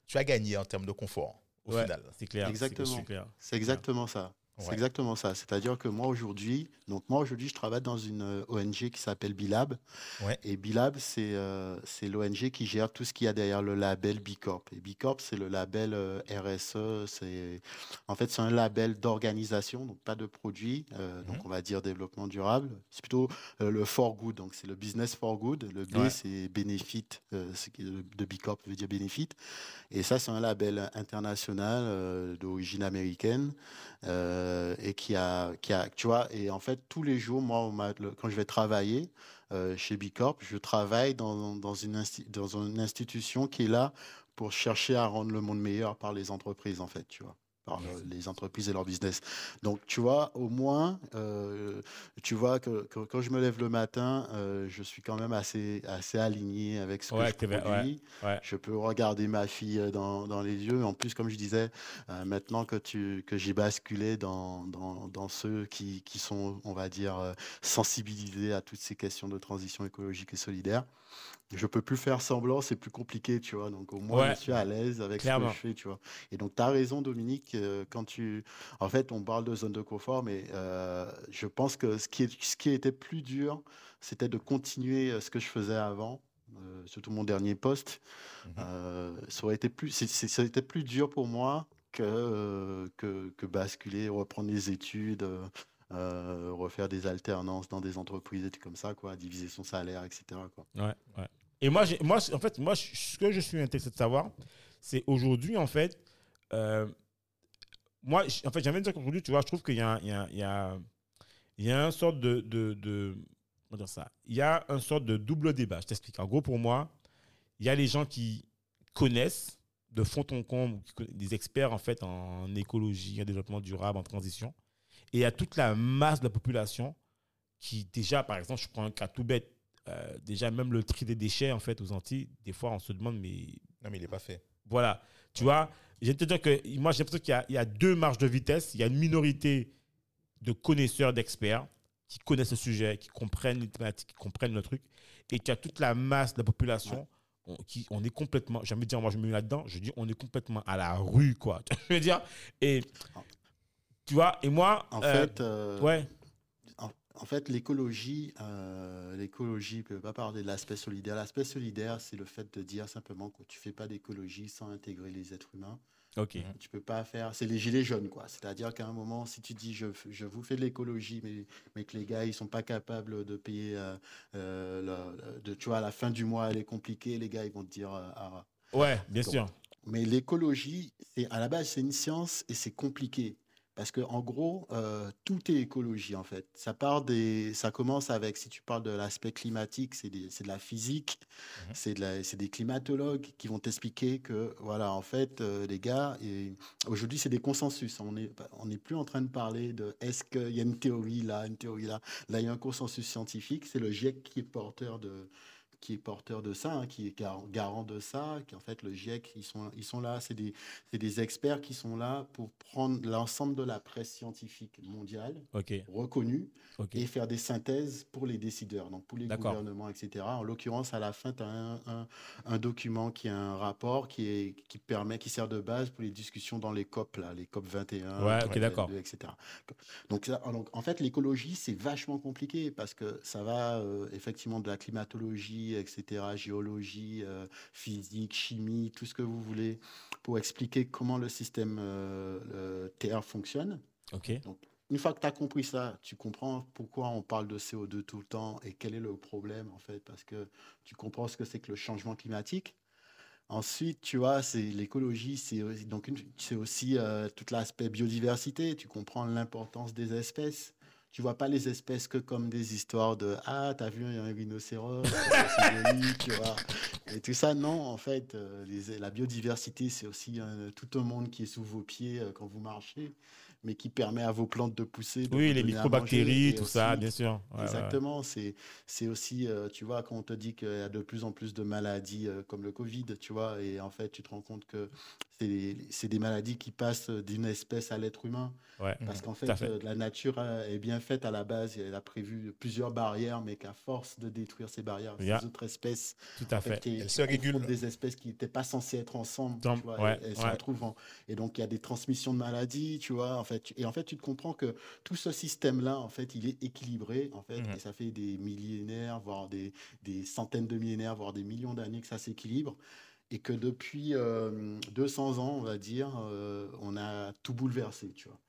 tu as gagné en termes de confort, au Ouais, final. C'est clair. Exactement. C'est clair. C'est exactement ça. C'est exactement ça. C'est-à-dire que moi aujourd'hui, donc moi aujourd'hui, je travaille dans une euh, ONG qui s'appelle Bilab. Ouais. Et Bilab, c'est euh, l'ONG qui gère tout ce qu'il y a derrière le label B Corp. Et B Corp, c'est le label euh, RSE. C'est en fait c'est un label d'organisation, donc pas de produit. euh, Donc Mhm. on va dire développement durable. C'est plutôt le for good. Donc c'est le business for good. Le B Ouais. c'est benefit. ce qui- de B Corp veut dire benefit. Et ça c'est un label international d'origine américaine euh, et qui a, qui a, tu vois, et en fait, tous les jours, moi, quand je vais travailler euh, chez Bicorp, je travaille dans, dans, une dans une institution qui est là pour chercher à rendre le monde meilleur par les entreprises, en fait, tu vois, par euh, les entreprises et leur business. Donc, tu vois, au moins, euh, tu vois que, que quand je me lève le matin, euh, je suis quand même assez, assez aligné avec ce que Ouais, je ver- ouais. produis. Ouais. Je peux regarder ma fille euh, dans, dans les yeux. En plus, comme je disais, euh, maintenant que, tu, que j'ai basculé dans, dans, dans ceux qui, qui sont, on va dire, sensibilisés à toutes ces questions de transition écologique et solidaire, je peux plus faire semblant, c'est plus compliqué, tu vois. Donc au moins, Ouais. je suis à l'aise avec Clairement. ce que je fais, tu vois. Et donc, tu as raison, Dominique, euh, quand tu... En fait, on parle de zone de confort, mais euh, je pense que ce qui, est, ce qui était plus dur, c'était de continuer euh, ce que je faisais avant. euh, surtout mon dernier poste, euh, ça aurait été plus, ça aurait été plus dur pour moi que, que, que basculer, reprendre les études, euh, refaire des alternances dans des entreprises et tout comme ça, quoi, diviser son salaire, etc. Quoi. Ouais. Et moi, moi, en fait, moi, ce que je suis intéressé de savoir, c'est aujourd'hui, en fait, euh, moi, en fait, j'aimerais dire qu'aujourd'hui, tu vois, je trouve qu'il y a, il y a, il y a, un sorte de, de, comment dire ça Il y a un sorte de double débat. Je t'explique. En gros, pour moi, il y a les gens qui connaissent de fond en comble, des experts en fait en écologie, en développement durable, en transition, et il y a toute la masse de la population qui déjà, par exemple, je prends un cas tout bête, euh, déjà même le tri des déchets en fait aux Antilles, des fois on se demande mais Non, mais il n'est pas fait. voilà, tu vois, je vais te dire que moi j'ai l'impression qu'il y a- il y, a deux marges de vitesse, il y a une minorité de connaisseurs, d'experts qui connaissent le sujet, qui comprennent les thématiques, qui comprennent le truc, et tu as toute la masse de la population on, qui on est complètement, j'ai envie de dire, moi je me mets là-dedans, je dis on est complètement à la rue quoi, je veux dire, et tu vois, et moi, En euh, fait, euh, ouais, en, en fait, l'écologie, euh, l'écologie peut pas parler de l'aspect solidaire. L'aspect solidaire, c'est le fait de dire simplement que tu fais pas d'écologie sans intégrer les êtres humains. ok, Tu peux pas faire. C'est les gilets jaunes, quoi. C'est-à-dire qu'à un moment, si tu dis je, je vous fais de l'écologie, mais, mais que les gars, ils sont pas capables de payer, euh, euh, le- de, tu vois, à la fin du mois, elle est compliquée, les gars, ils vont te dire. euh, ah. ouais, bien Donc, sûr, Mais l'écologie, à la base, c'est une science et c'est compliqué. Parce que en gros, euh, tout est écologie en fait. Ça part des, ça commence avec, si tu parles de l'aspect climatique, c'est de la physique, Mhm. c'est de des climatologues qui vont t'expliquer que voilà, en fait, euh, les gars, et aujourd'hui c'est des consensus. On n'est on n'est plus en train de parler de est-ce qu'il y a une théorie là, une théorie là. Là, il y a un consensus scientifique. C'est le GIEC qui est porteur de qui est porteur de ça, hein, qui est gar- garant de ça, qui en fait le GIEC, ils sont, ils sont là, c'est des, des experts qui sont là pour prendre l'ensemble de la presse scientifique mondiale reconnue et faire des synthèses pour les décideurs, donc pour les gouvernements, etc. En l'occurrence, à la fin, tu as un, un- un document qui est un rapport qui, est, qui permet, qui sert de base pour les discussions dans les COP, là, les COP 21, Ouais, COP ok, d'accord. 22, etc. Donc, en fait, l'écologie, c'est vachement compliqué parce que ça va euh, effectivement de la climatologie, etc., géologie, euh, physique, chimie, tout ce que vous voulez, pour expliquer comment le système euh, euh, Terre fonctionne. ok, Une fois que tu as compris ça, tu comprends pourquoi on parle de CO2 tout le temps et quel est le problème, en fait, parce que tu comprends ce que c'est que le changement climatique. Ensuite, tu vois, c'est l'écologie, c'est aussi- donc c'est aussi euh, tout l'aspect biodiversité. Tu comprends l'importance des espèces. Tu vois pas les espèces que comme des histoires de ah t'as vu un rhinocéros, joli, tu vois. Et tout ça, non, en fait, euh, les- la biodiversité, c'est aussi euh, tout un monde qui est sous vos pieds euh, quand vous marchez, mais qui permet à vos plantes de pousser. de oui, les microbactéries, tout ça, bien sûr, Ouais, ouais, ouais. Exactement, c'est c'est aussi, euh, tu vois, quand on te dit qu'il y a de plus en plus de maladies comme le Covid, tu vois, et en fait, tu te rends compte que c'est des maladies qui passent d'une espèce à l'être humain. Parce qu'en fait, euh, la nature euh, est bien faite à la base. Elle a prévu plusieurs barrières, mais qu'à force de détruire ces barrières, les autres espèces, Tout à fait. elles se régulent. Des espèces qui n'étaient pas censées être ensemble. tu vois, elles, se retrouvent. Et donc, il y a des transmissions de maladies, tu vois. En fait, et en fait, tu te comprends que tout ce système-là, en fait, il est équilibré, en fait, mhm. et ça fait des millénaires, voire des, des centaines de millénaires, voire des millions d'années que ça s'équilibre et que depuis 200 ans, on va dire, on a tout bouleversé, tu vois.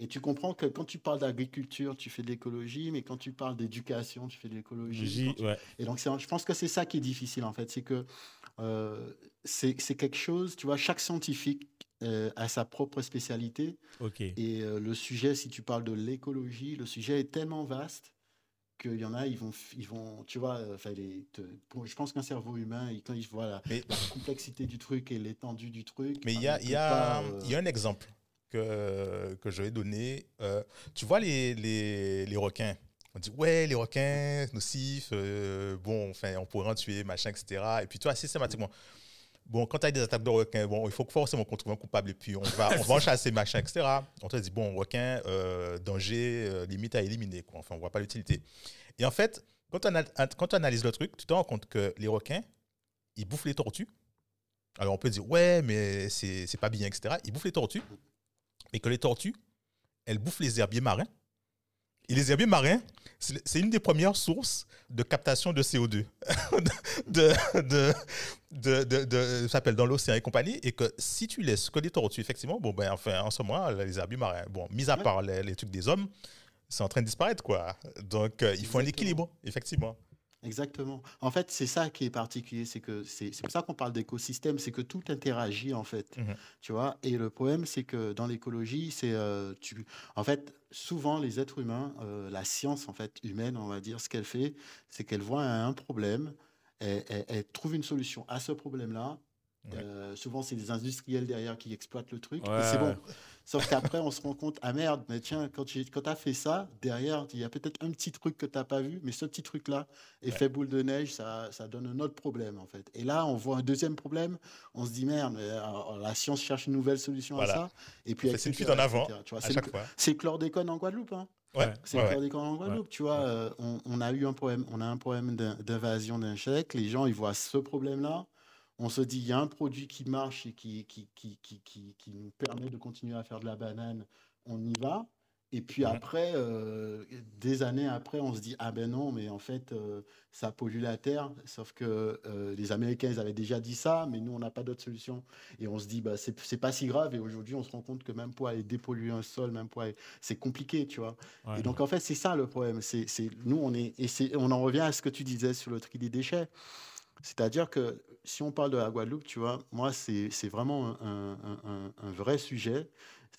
Et tu comprends que quand tu parles d'agriculture, tu fais de l'écologie, mais quand tu parles d'éducation, tu fais de l'écologie. Et donc, je pense que c'est ça qui est difficile, en fait. C'est que euh, c'est quelque chose, tu vois, chaque scientifique euh, a sa propre spécialité. Et euh, le sujet, si tu parles de l'écologie, le sujet est tellement vaste qu'il y en a, ils vont, ils vont tu vois, enfin, je pense qu'un cerveau humain, quand il voit la, la complexité du truc et l'étendue du truc. Mais il y a, y, a, y a un exemple que, que je vais donner. Euh, tu vois les, les, les, requins. On dit, ouais, les requins, nocifs, euh, bon, enfin, on pourrait en tuer, machin, etc. Et puis, tu vois, systématiquement. Bon, quand tu as des attaques de requins, bon, il faut forcément qu'on trouve un coupable et puis on va, on va en chasser, machin, etc. On te dit, bon, requin, euh, danger, limite à éliminer, quoi. Enfin, on voit pas l'utilité. Et en fait, quand on, quand on analyse le truc, tu te rends compte que les requins, ils bouffent les tortues. Alors on peut dire, ouais, mais c'est pas bien, etc. Ils bouffent les tortues mais que les tortues, elles bouffent les herbiers marins. Et les herbiers marins, c'est une des premières sources de captation de CO2 de, de, de, de, s'appelle dans l'océan et compagnie. Et que si tu laisses que les tortues, effectivement, bon, ben, enfin, en ce moment, les herbiers marins, bon, mis à part les, trucs des hommes, c'est en train de disparaître, quoi. Donc, euh, il faut un équilibre, effectivement. Exactement. En fait, c'est ça qui est particulier, c'est que c'est pour ça qu'on parle d'écosystème, c'est que tout interagit en fait, mmh tu vois? Et le problème, c'est que dans l'écologie, c'est euh, tu, en fait, souvent les êtres humains, euh, la science en fait humaine, on va dire, ce qu'elle fait, c'est qu'elle voit un problème, elle, trouve une solution à ce problème-là. Euh, souvent, c'est des industriels derrière qui exploitent le truc. C'est bon. Sauf qu'après, on se rend compte, ah merde, mais tiens, quand tu as fait ça, derrière, il y a peut-être un petit truc que tu n'as pas vu, mais ce petit truc-là, effet boule de neige, ça, ça, donne un autre problème, en fait. Et là, on voit un deuxième problème, on se dit, merde, euh, la science cherche une nouvelle solution à ça. Et puis, c'est une fuite en avant. C'est chlordécone en Guadeloupe, hein. Ouais, c'est chlordécone en Guadeloupe, tu vois. Euh, on, on, a eu un problème, on a un problème d'invasion d'insectes. Les gens, ils voient ce problème-là on se dit, il y a un produit qui marche et qui, qui, qui, qui, qui nous permet de continuer à faire de la banane, on y va. Et puis après, euh, des années après, on se dit, ah ben non, mais en fait, euh, ça pollue la Terre. Sauf que euh, les Américains, ils avaient déjà dit ça, mais nous, on n'a pas d'autre solution. Et on se dit, bah, c'est pas si grave. Et aujourd'hui, on se rend compte que même pour aller dépolluer un sol, même pour c'est compliqué, tu vois. Et donc, en fait, c'est ça le problème. C'est Nous, on est, et on en revient à ce que tu disais sur le tri des déchets. C'est-à-dire que si on parle de la Guadeloupe, tu vois, moi, c'est vraiment un, vrai sujet.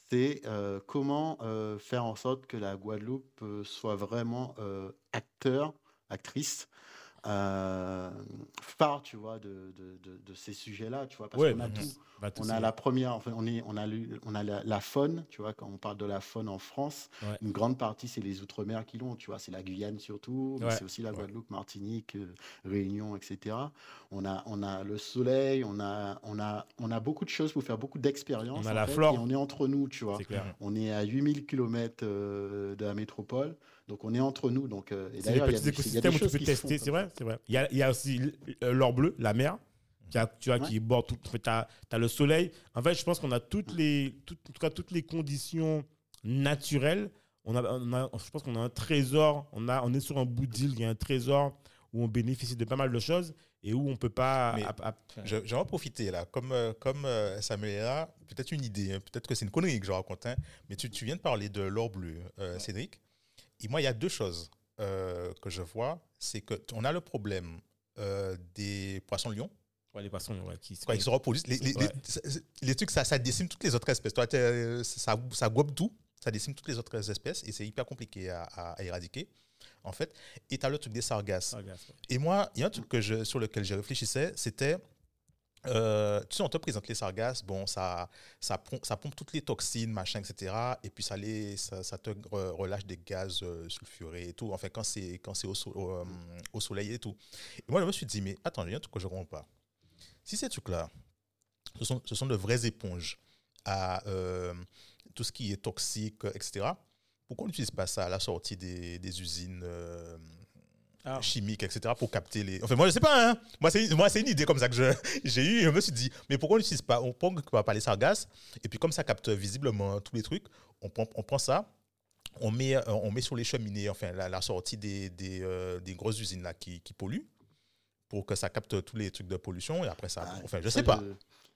C'est euh, comment euh, faire en sorte que la Guadeloupe euh, soit vraiment acteur, actrice euh, phare, tu vois, de, de, de, ces sujets-là, tu vois, parce qu'on a tout. Bah, on a la première, enfin, on, est, on a, on a la, faune, tu vois, quand on parle de la faune en France, une grande partie, c'est les Outre-mer qui l'ont, tu vois, c'est la Guyane surtout, mais c'est aussi la Guadeloupe, Martinique, euh, Réunion, etc. On a, on a le soleil, on a, on, a, on a beaucoup de choses pour faire beaucoup d'expériences. On a la flore. Et on est entre nous, tu vois. On est à 8000 km euh, de la métropole. Donc on est entre nous. Donc, euh, et y a des, écosystèmes où tu peux tester, c'est vrai, c'est vrai. Il y a, il y a aussi euh, l'or bleu, la mer, qui a, tu vois, qui borde tout. Tu as, as, le soleil. En fait, je pense qu'on a toutes les, en tout cas, toutes les conditions naturelles. On a, on a je pense qu'on a un trésor. On, a, on est sur un bout d'île, il y a un trésor où on bénéficie de pas mal de choses et où on peut pas. je, vais en profiter là, comme, euh, comme Samuel là, peut-être une idée, hein. peut-être que c'est une connerie que je raconte, hein. mais tu, tu, viens de parler de l'or bleu, Cédric. Et moi, il y a deux choses euh, que je vois. C'est qu'on a le problème euh, des poissons lions. Ouais, les poissons ouais, qui, Quand ils se reproduisent. Les, les, les, trucs, ça, ça, décime toutes les autres espèces. Toi, ça, ça gobe tout. Ça décime toutes les autres espèces et c'est hyper compliqué à, à, éradiquer, en fait. Et tu as le truc des sargasses. Et moi, il y a un truc que je, sur lequel je réfléchissais, c'était euh, tu sais, on te présente les sargasses, bon, ça, ça, pompe, toutes les toxines, machin, etc. Et puis ça, te relâche des gaz euh, sulfurés et tout. Enfin, quand c'est, euh, au, soleil et tout. Et moi, je me suis dit, mais attends, il y a un truc que je ne comprends pas. Si ces trucs-là ce sont, ce sont de vraies éponges à tout ce qui est toxique, etc. Pourquoi on n'utilise pas ça à la sortie des, usines Ah. chimiques, etc. pour capter les... Enfin, moi, je sais pas, hein. Moi, c'est moi, c'est une idée comme ça que je- j'ai eue. Je me suis dit, mais pourquoi on n'utilise pas On prend pas les sargasses, et puis comme ça capte visiblement tous les trucs, on prend, on prend ça, on met, euh, on met sur les cheminées, enfin, la, la sortie des, des, euh, des grosses usines là, qui, qui polluent, pour que ça capte tous les trucs de pollution, et après ça... Ah, enfin, je ça, sais pas.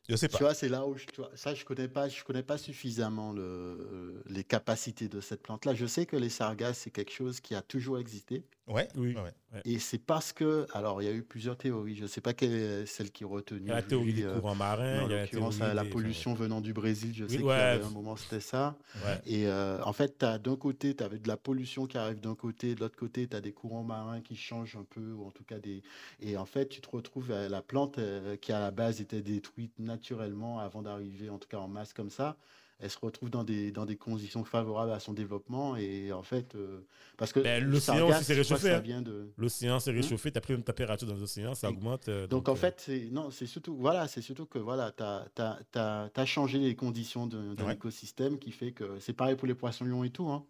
Je sais Tu pas. vois, c'est là où je, tu vois, ça, je connais pas, je connais pas suffisamment le, les capacités de cette plante-là. Je sais que les sargasses, c'est quelque chose qui a toujours existé. Ouais, Oui. ouais. Et c'est parce que, alors, il y a eu plusieurs théories. Je sais pas quelle est celle qui est retenue. La théorie des euh, courants marins, il y a la pollution venant du Brésil, je Oui, sais ouais. avait un moment, c'était ça. Ouais. Et euh, en fait, d'un côté, tu avais de la pollution qui arrive d'un côté, de l'autre côté, tu as des courants marins qui changent un peu, ou en tout cas des. Et en fait, tu te retrouves à la plante euh, qui à la base était détruite naturellement avant d'arriver, en tout cas en masse comme ça. Elle se retrouve dans des, dans des conditions favorables à son développement. Et en fait, euh, parce que Ben, l'océan s'est réchauffé, hein. de. L'océan s'est Hmm? réchauffé, tu as pris une température dans l'océan, ça Et- augmente. euh, Donc, en euh, fait, c'est non, c'est surtout voilà, c'est surtout que voilà, tu as, changé les conditions d'un Ouais. écosystème qui fait que c'est pareil pour les poissons lions et tout. hein.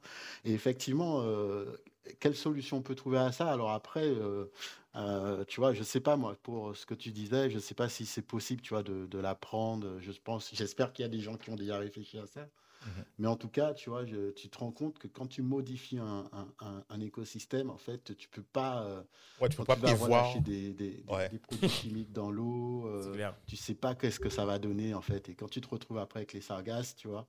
Et effectivement, quelle solution on peut trouver à ça? Alors après, euh, euh, tu vois, je sais pas moi pour ce que tu disais, je sais pas si c'est possible, tu vois, de, de l'apprendre. Je pense, j'espère qu'il y a des gens qui ont déjà réfléchi à ça. Mhm. Mais en tout cas, tu vois, je- tu te rends compte que quand tu modifies un, un- un- un écosystème, en fait, tu peux pas. euh, Ouais, tu peux pas tu prévoir. des, des- des- Ouais. des produits chimiques dans l'eau, euh, tu sais pas qu'est-ce que ça va donner en fait. Et quand tu te retrouves après avec les sargasses, tu vois,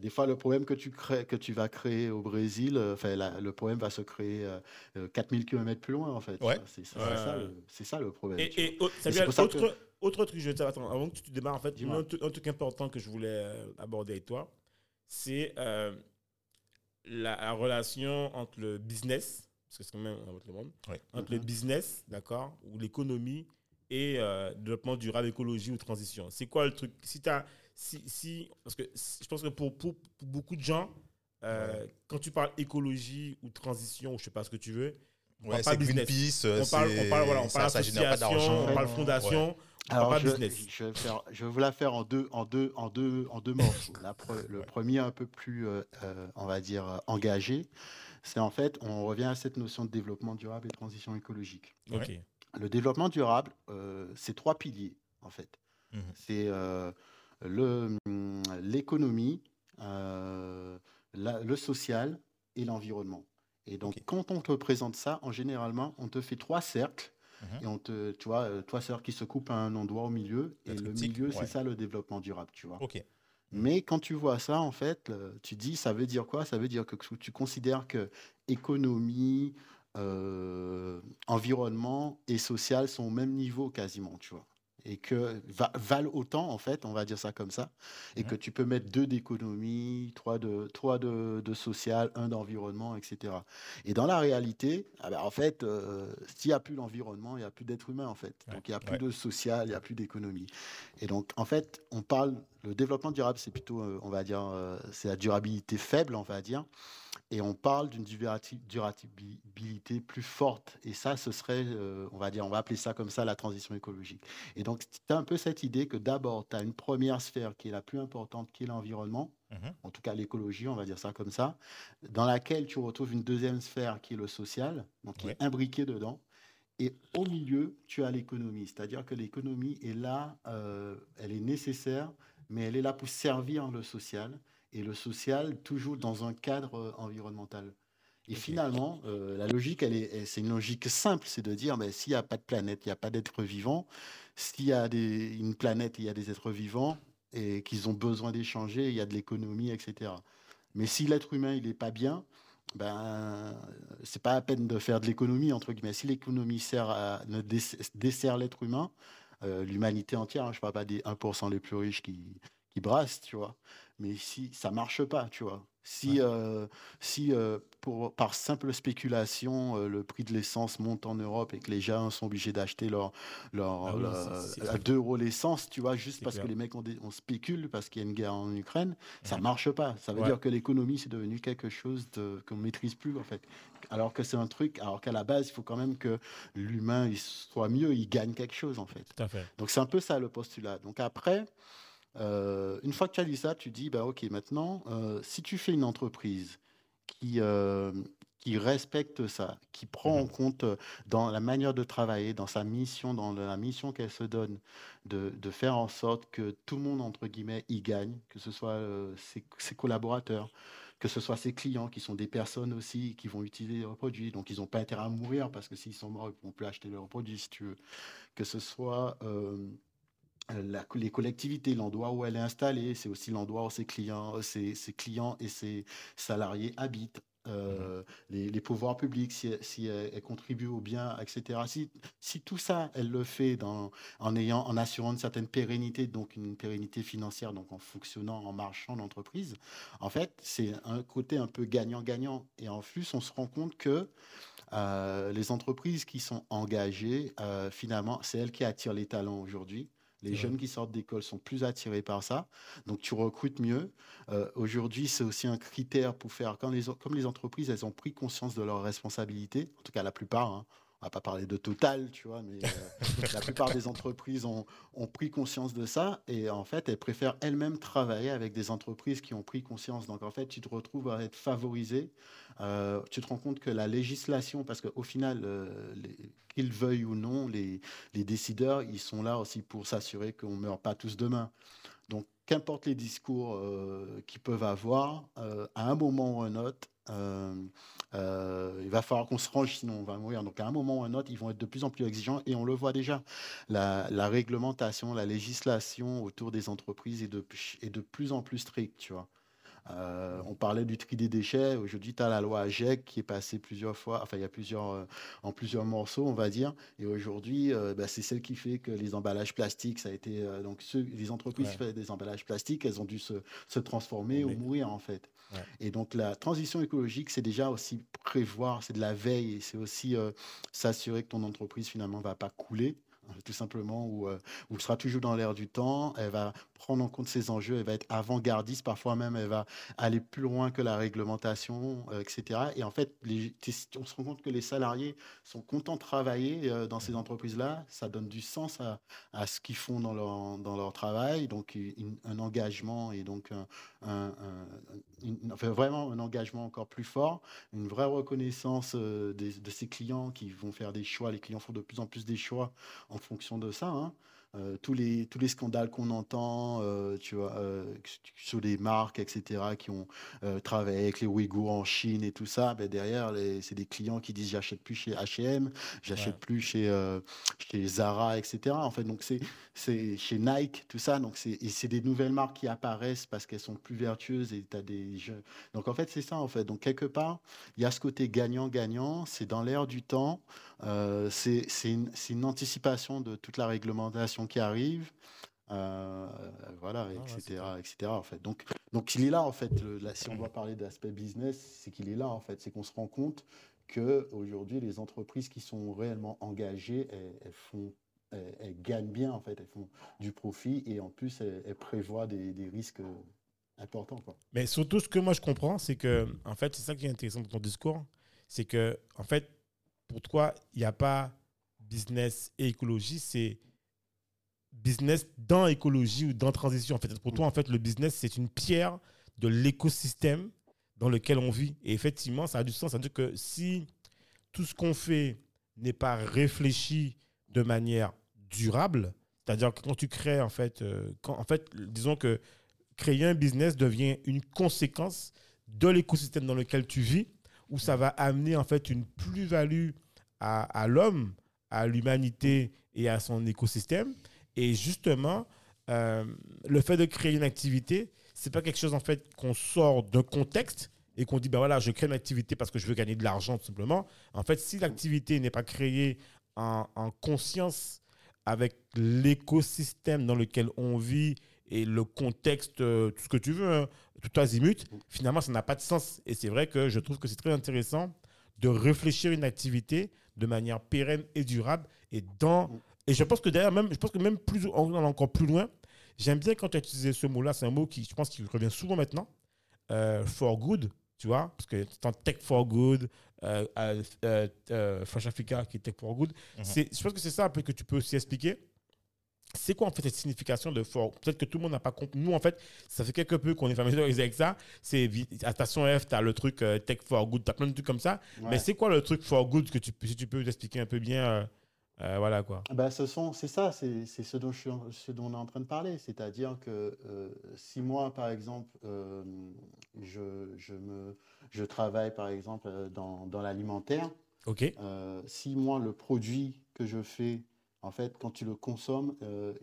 des fois le problème que tu crées, que tu vas créer au Brésil, euh, enfin la- le problème va se créer euh, euh, 4000 km plus loin en fait. Ouais. C'est c'est Ouais. ça, le- c'est ça le problème. Et, et autre- Et c'est autre, que- autre truc, je vais te attends, avant que tu te démarres, en fait, un, truc- un truc important que je voulais euh, aborder avec toi, c'est euh, la, la relation entre le business, parce que c'est quand même un autre monde, Ouais. entre le Mhm. business, d'accord, ou l'économie et euh, développement durable, écologie ou transition. C'est quoi le truc? Si tu si, si, parce que si- je pense que pour, pour, pour beaucoup de gens, euh, quand tu parles écologie ou transition, ou je sais pas ce que tu veux, on Ouais, parle pas. Greenpeace, On parle, on parle, voilà, on ça, parle ça pas association, d'argent. on parle Ouais. fondation, on parle Alors, pas je, business. je vais faire, je vais vous la faire en deux, en deux, en deux, en deux morceaux. La pre- le premier un peu plus, euh, euh, on va dire, engagé, c'est en fait, on revient à cette notion de développement durable et transition écologique. Le développement durable, euh, c'est trois piliers, en fait. Mhm. C'est euh, l'économie, euh, le social et l'environnement. Et donc, quand on te présente ça, en généralement, on te fait trois cercles. Mhm. Et on te, tu vois, euh, trois cercles qui se coupent à un endroit au milieu. La Et le milieu, ouais. c'est ça le développement durable, tu vois. Ok. Mais quand tu vois ça, en fait, tu dis, ça veut dire quoi? Ça veut dire que tu considères que économie, euh, environnement et social sont au même niveau quasiment, tu vois. Et que va- valent autant, en fait, on va dire ça comme ça. Et que tu peux mettre deux d'économie, trois de, trois de, de social, un d'environnement, etc. Et dans la réalité, ah ben, en fait, euh, s'il n'y a plus d'environnement, il n'y a plus d'être humain, en fait. Ouais. Donc, il n'y a plus Ouais. de social, il n'y a plus d'économie. Et donc, en fait, on parle, le développement durable, c'est plutôt, euh, on va dire, euh, c'est la durabilité faible, on va dire. Et on parle d'une durabilité plus forte. Et ça, ce serait, euh, on va dire, on va appeler ça comme ça la transition écologique. Et donc, tu as un peu cette idée que d'abord, tu as une première sphère qui est la plus importante, qui est l'environnement, Mhm. en tout cas l'écologie, on va dire ça comme ça, dans laquelle tu retrouves une deuxième sphère qui est le social, donc qui Ouais. est imbriqué dedans. Et au milieu, tu as l'économie, c'est-à-dire que l'économie est là, euh, elle est nécessaire, mais elle est là pour servir le social, et le social toujours dans un cadre euh, environnemental. Et finalement, euh, la logique, elle est, elle- c'est une logique simple, c'est de dire, mais s'il n'y a pas de planète, il n'y a pas d'êtres vivants. S'il y a des, une planète, il y a des êtres vivants et qu'ils ont besoin d'échanger, il y a de l'économie, etc. Mais si l'être humain, il n'est pas bien, ben, c'est pas la peine de faire de l'économie, entre guillemets. Si l'économie sert à, dessert l'être humain, euh, l'humanité entière, hein, je ne parle pas des 1% les plus riches qui, qui brassent, tu vois. Mais si ça marche pas, tu vois. Si, euh, si euh, pour, par simple spéculation, euh, le prix de l'essence monte en Europe et que les gens sont obligés d'acheter leur, leur, Ah oui, à clair. 2 euros l'essence, tu vois, juste parce que les mecs ont des- on spécule parce qu'il y a une guerre en Ukraine, ça Ouais. marche pas. Ça veut Ouais. dire que l'économie, c'est devenu quelque chose de- qu'on maîtrise plus, en fait. Alors que c'est un truc, alors qu'à la base, il faut quand même que l'humain il soit mieux, il gagne quelque chose, en fait. Tout à fait. Donc c'est un peu ça le postulat. Donc après, euh, une fois que tu as dit ça, tu dis, bah, ok, maintenant, euh, si tu fais une entreprise qui, euh, qui respecte ça, qui prend en Mhm. compte dans la manière de travailler, dans sa mission, dans la mission qu'elle se donne, de, de faire en sorte que tout le monde, entre guillemets, y gagne, que ce soit ses, ses collaborateurs, que ce soit ses clients, qui sont des personnes aussi qui vont utiliser leurs produits. Donc, ils n'ont pas intérêt à mourir parce que s'ils sont morts, ils ne pourront plus acheter leurs produits, si tu veux. Que ce soit la- les collectivités, l'endroit où elle est installée, c'est aussi l'endroit où ses clients, ses, ses clients et ses salariés habitent. Euh, les, les pouvoirs publics, si, si elle, elle contribue au bien, etc. Si, si tout ça, elle le fait dans, en, ayant, en assurant une certaine pérennité, donc une pérennité financière, donc en fonctionnant, en marchant l'entreprise, en fait, c'est un côté un peu gagnant-gagnant. Et en plus, on se rend compte que euh, les entreprises qui sont engagées, euh, finalement, c'est elles qui attirent les talents aujourd'hui. Les jeunes qui sortent d'école sont plus attirés par ça, donc tu recrutes mieux. Euh, aujourd'hui, c'est aussi un critère pour faire, quand les, comme les entreprises, elles ont pris conscience de leurs responsabilités, en tout cas la plupart, hein, on va pas parler de Total, tu vois, mais euh, la plupart des entreprises ont, ont pris conscience de ça et en fait, elles préfèrent elles-mêmes travailler avec des entreprises qui ont pris conscience. Donc en fait, tu te retrouves à être favorisé. Euh, tu te rends compte que la législation, parce qu'au final, euh, qu'ils veuillent ou non, les, les décideurs, ils sont là aussi pour s'assurer qu'on ne meurt pas tous demain. Donc, qu'importe les discours qu'ils peuvent avoir, à un moment ou un autre, euh, euh, il va falloir qu'on se range, sinon on va mourir. Donc, à un moment ou un autre, ils vont être de plus en plus exigeants et on le voit déjà. La, la réglementation, la législation autour des entreprises est de, est de plus en plus stricte, tu vois. Euh, on parlait du tri des déchets. Aujourd'hui, tu as la loi AGEC qui est passée plusieurs fois, enfin, il y a plusieurs, euh, en plusieurs morceaux, on va dire. Et aujourd'hui, euh, bah, c'est celle qui fait que les emballages plastiques, ça a été. donc, ceux, les entreprises Ouais. qui faisaient des emballages plastiques, elles ont dû se, se transformer ou mourir, en fait. Et donc, la transition écologique, c'est déjà aussi prévoir, c'est de la veille, c'est aussi euh, s'assurer que ton entreprise, finalement, ne va pas couler tout simplement, ou, euh, ou sera toujours dans l'air du temps. Elle va prendre en compte ces enjeux, elle va être avant-gardiste, parfois même elle va aller plus loin que la réglementation, euh, etc. Et en fait, on se rend compte que les salariés sont contents de travailler euh, dans ces entreprises-là. Ça donne du sens à, à ce qu'ils font dans leur, dans leur travail, donc un engagement et donc un, enfin, vraiment un engagement encore plus fort, une vraie reconnaissance de ces clients qui vont faire des choix. Les clients font de plus en plus des choix en fonction de ça. hein. Euh, tous, les, tous les scandales qu'on entend, euh, tu vois, euh, sur les marques, etc., qui ont travaillé avec les Ouïghours en Chine et tout ça, ben derrière, c'est des clients qui disent j'achète plus chez H&M, j'achète Ouais. plus chez, chez Zara, etc. En fait, donc c'est chez Nike, tout ça. Donc c'est et c'est des nouvelles marques qui apparaissent parce qu'elles sont plus vertueuses et tu as des jeux. Donc en fait, c'est ça en fait. Donc quelque part, il y a ce côté gagnant-gagnant, c'est dans l'air du temps, euh, c'est une, anticipation de toute la réglementation qui arrive. euh, voilà, Ah ouais, c'est etc., etc. En fait, donc, donc il est là en fait. le- là, si on doit parler d'aspect business, c'est qu'il est là en fait. C'est qu'on se rend compte que aujourd'hui, les entreprises qui sont réellement engagées, elles, elles font, elles, elles gagnent bien en fait. Elles font du profit et en plus, elles, elles prévoient des, des risques importants. Quoi. Mais surtout, ce que moi je comprends, c'est que, en fait, c'est ça qui est intéressant dans ton discours, c'est que, en fait, pour toi, il n'y a pas business et écologie, c'est business dans écologie ou dans transition. En fait, pour toi, en fait, le business, c'est une pierre de l'écosystème dans lequel on vit. Et effectivement, ça a du sens. C'est-à-dire que si tout ce qu'on fait n'est pas réfléchi de manière durable, c'est-à-dire que quand tu crées, en fait, euh, disons que créer un business devient une conséquence de l'écosystème dans lequel tu vis, où ça va amener en fait une plus-value à, l'homme, à l'humanité et à son écosystème. Et justement, euh, le fait de créer une activité, c'est pas quelque chose en fait qu'on sort d'un contexte et qu'on dit ben voilà, je crée une activité parce que je veux gagner de l'argent tout simplement. En fait, si l'activité n'est pas créée en conscience avec l'écosystème dans lequel on vit et le contexte, euh, tout ce que tu veux, hein, tout azimut, finalement, ça n'a pas de sens. Et c'est vrai que je trouve que c'est très intéressant de réfléchir une activité de manière pérenne et durable. Et, dans, et je pense que d'ailleurs, même, je pense que même plus, en allant encore plus loin, j'aime bien quand tu as utilisé ce mot-là. C'est un mot qui, je pense, qui revient souvent maintenant. euh, for good, tu vois, parce que c'est en tech for good, euh, euh, Fresh Africa qui est tech for good. Mhm. Je pense que c'est ça un peu que tu peux aussi expliquer. C'est quoi en fait cette signification de for Peut-être que tout le monde n'a pas compris. Nous, en fait, ça fait quelque peu qu'on est familiarisé avec ça. C'est Station F, tu as le truc euh, Tech for Good, tu as plein de trucs comme ça. Ouais. Mais c'est quoi le truc for good que tu, peux- si tu peux nous expliquer un peu bien euh, euh, Voilà quoi? Ben, ce sont, c'est ça, c'est c'est ce dont, je suis ce dont on est en train de parler. C'est-à-dire que si moi, par exemple, je, je, me, je travaille, par exemple, dans, dans l'alimentaire, Ok si moi, le produit que je fais, en fait, quand tu le consommes, euh,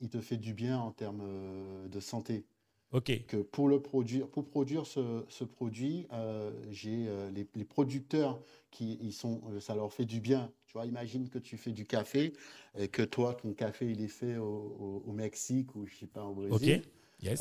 il, te fait du bien en termes euh, de santé. Ok. que pour le produire, pour produire ce, ce produit, euh, j'ai euh, les, les producteurs qui ils sont, ça leur fait du bien. Tu vois, imagine que tu fais du café et que toi, ton café, il est fait au, au- au Mexique ou je sais pas au Brésil. Ok. Yes.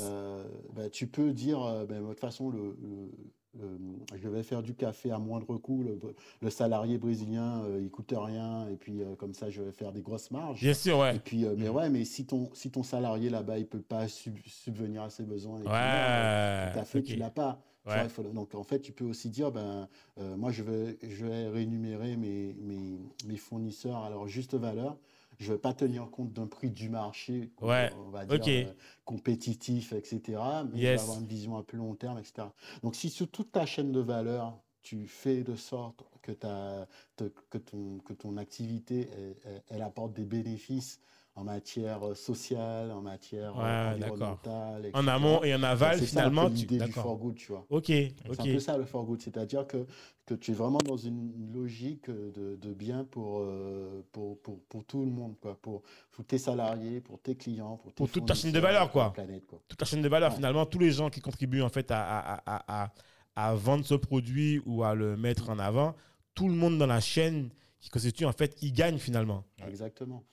Ben, tu peux dire, ben, de toute façon, le, le- le- je vais faire du café à moindre coût. Le, le salarié brésilien, euh, il coûte rien et puis euh, comme ça, je vais faire des grosses marges. Bien sûr, ouais. Et puis, euh, mais ouais, mais si ton, si ton salarié là-bas, il peut pas sub- subvenir à ses besoins, et euh, Ouais. ok. tu l'as pas. Tu Ouais. vois, il faut- donc, en fait, tu peux aussi dire, ben, euh, moi, je vais, je vais rémunérer mes, mes, mes fournisseurs à leur juste valeur. Je vais pas tenir compte d'un prix du marché, Ouais, on va dire, euh, compétitif, etc. Mais je vais avoir une vision à plus long terme, etc. Donc, si sur toute ta chaîne de valeur, tu fais de sorte que, ta, te- que, ton, que ton activité, elle, elle- elle apporte des bénéfices en matière euh, sociale, en matière euh, Ouais, environnementale, En etc. amont et en aval, C'est finalement. tu- l'idée du D'accord. for good, tu vois. Ok. C'est un peu ça le for good, c'est-à-dire que, que tu es vraiment dans une logique de, de bien pour, euh, pour, pour, pour tout le monde, quoi, pour, pour tes salariés, pour tes clients, pour, tes Pour toute ta chaîne de valeur, quoi. planète, quoi. toute la chaîne de valeur, Ouais. finalement, tous les gens qui contribuent en fait à, à, à, à, à vendre ce produit ou à le mettre en avant, tout le monde dans la chaîne qui constitue, en fait, il gagne finalement. Exactement.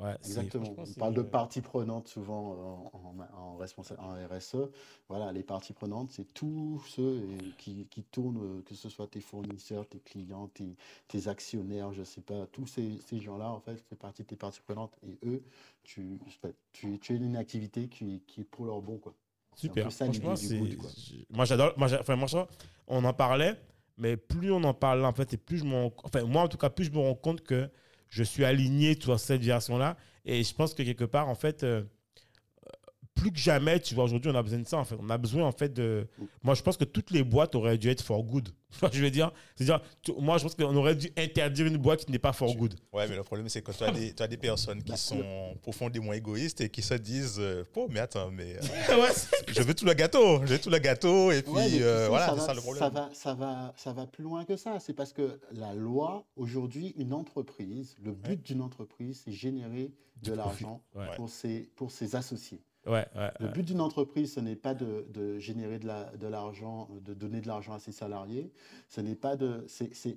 Ouais, Exactement. On parle de parties prenantes souvent euh, en, en, en responsa- en RSE. Voilà, les parties prenantes, c'est tous ceux euh, qui, qui tournent, euh, que ce soit tes fournisseurs, tes clients, tes, tes actionnaires, je sais pas, tous ces, ces gens-là, en fait, c'est partie de tes parties prenantes. Et eux, tu, tu, tu es une activité qui, qui est pour leur bon, quoi. Super. Franchement, du c'est- good, quoi. moi j'adore. Moi, enfin, moi, ça, on en parlait, mais plus on en parle en fait, et plus je me rends- enfin moi en tout cas, plus je me rends compte que je suis aligné sur cette version-là, et je pense que quelque part en fait. euh, plus que jamais, tu vois, aujourd'hui, on a besoin de ça, en fait. On a besoin, en fait, de... Moi, je pense que toutes les boîtes auraient dû être for good. Je veux dire? C'est-à-dire, moi, je pense qu'on aurait dû interdire une boîte qui n'est pas for good. Ouais, mais le problème, c'est que tu as des, tu as des personnes qui sont profondément égoïstes et qui se disent Oh, mais attends, mais euh, je veux tout le gâteau, je veux tout le gâteau, et puis Ouais, euh, voilà, ça c'est va, ça le problème. Ça va, ça, va, ça va plus loin que ça. C'est parce que la loi, aujourd'hui, une entreprise, le but d'une entreprise, c'est générer Du de l'argent Ouais. pour ses, pour ses associés. Ouais, ouais, Le but d'une entreprise, ce n'est pas de, de générer de la- de l'argent, de, donner de l'argent à ses salariés. Ce n'est pas de, c'est, c'est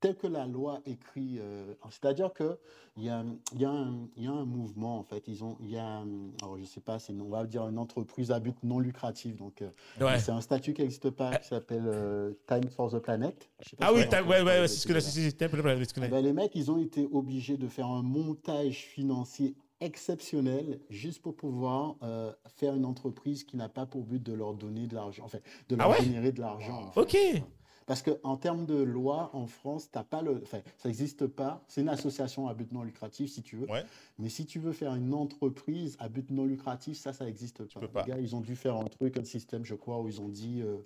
tel que la loi écrit. euh, c'est-à-dire que il y a, y a un, il y a un mouvement en fait. Ils ont, il y a, alors je sais pas, c'est, on va dire une entreprise à but non lucratif. Donc euh, Ouais. c'est un statut qui n'existe pas, qui s'appelle euh, Time for the Planet. Ah oui, avez ouais, c'est ce que je connais. Eh ben, les mecs, ils ont été obligés de faire un montage financier exceptionnel juste pour pouvoir euh, faire une entreprise qui n'a pas pour but de leur donner de l'argent, enfin, de leur Ah ouais? générer de l'argent. en fait. Ok. Parce qu'en termes de loi, en France, t'as pas le, enfin, ça n'existe pas. C'est une association à but non lucratif, si tu veux. Ouais. Mais si tu veux faire une entreprise à but non lucratif, ça, ça n'existe pas. Les gars, ils ont dû faire un truc, un système, je crois, où ils ont dit euh,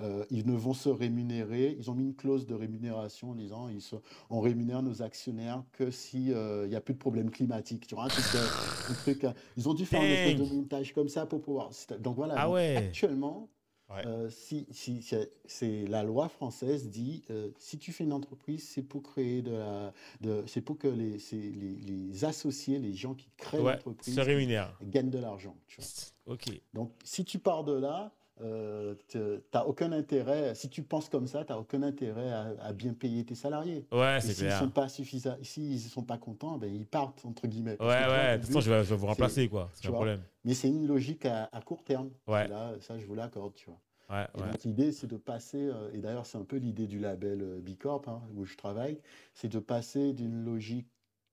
euh, ils ne vont se rémunérer. Ils ont mis une clause de rémunération en disant ils se, on rémunère nos actionnaires que si il n'y a plus de problème climatique. Tu vois, un truc, de- un truc, euh, ils ont dû faire un espèce Dang. de montage comme ça pour pouvoir. Donc voilà. Ah ouais. Actuellement, Ouais. euh, si, si, c'est- c'est la loi française dit euh, si tu fais une entreprise, c'est pour créer de la, de, c'est pour que les, les, les associés, les gens qui créent Ouais, l'entreprise, se gagnent de l'argent. Ok. Donc si tu pars de là, euh, t'as aucun intérêt, si tu penses comme ça, tu n'as aucun intérêt à, à bien payer tes salariés. Ouais, c'est s'ils clair. sont pas suffisants, s'ils sont pas contents, ben ils partent entre guillemets. Ouais, ouais, de toute façon, but- je vais, vous remplacer, quoi. C'est un vois. problème. Mais c'est une logique à, à court terme. Ouais. Là, ça, je vous l'accorde, tu vois. Ouais, Et ouais. donc l'idée, c'est de passer, euh, et d'ailleurs c'est un peu l'idée du label euh, B Corp hein, où je travaille, c'est de passer d'une logique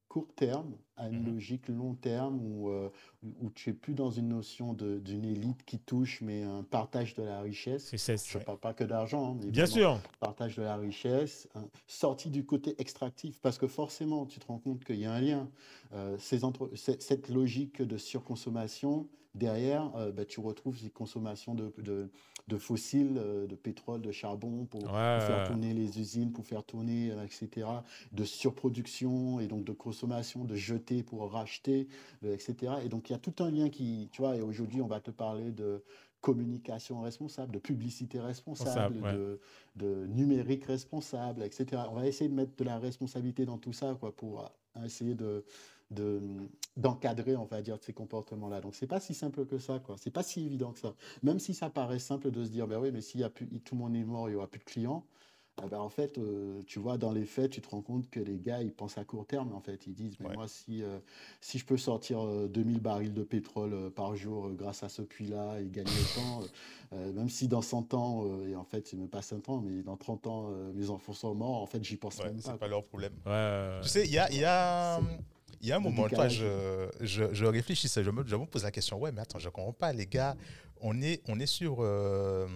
court terme à une Mhm. logique long terme où, euh, où- tu es plus dans une notion d'une élite qui touche, mais un partage de la richesse. Je ne parle pas que d'argent, hein, Bien sûr. partage de la richesse, hein, sorti du côté extractif, parce que forcément, tu te rends compte qu'il y a un lien. Euh, ces entre- cette logique de surconsommation, derrière, euh, bah, tu retrouves ces consommations de, de- de fossiles, euh, de pétrole, de charbon, pour, faire tourner les usines, pour faire tourner, euh, etc., de surproduction et donc de consommation, de jeter pour racheter, euh, etc. Et donc, il y a tout un lien qui, tu vois, et aujourd'hui, on va te parler de communication responsable, de publicité responsable, Responsable, ouais. de, de numérique responsable, etc. On va essayer de mettre de la responsabilité dans tout ça, quoi, pour essayer de de- d'encadrer, on va dire, ces comportements-là. Donc, c'est pas si simple que ça, quoi. C'est pas si évident que ça. Même si ça paraît simple de se dire, ben oui, mais s'il y a plus, tout le monde est mort, il y aura plus de clients. eh ben, en fait, euh, tu vois, dans les faits, tu te rends compte que les gars, ils pensent à court terme, en fait. Ils disent, mais Ouais. moi, si, euh, si je peux sortir euh, 2000 barils de pétrole euh, par jour euh, grâce à ce puits-là et gagner autant, euh, euh, même si dans 100 ans, euh, et en fait, c'est même pas 100 ans, mais dans 30 ans, euh, mes enfants sont morts, en fait, j'y pense Ouais, même c'est pas. pas leur problème. Ouais, ouais, Tu sais, il y a, il y a, C'est- il y a un moment, toi, je, je, je réfléchissais, je me, je me pose la question, ouais, mais attends, je comprends pas, les gars, on est, on est sur... euh,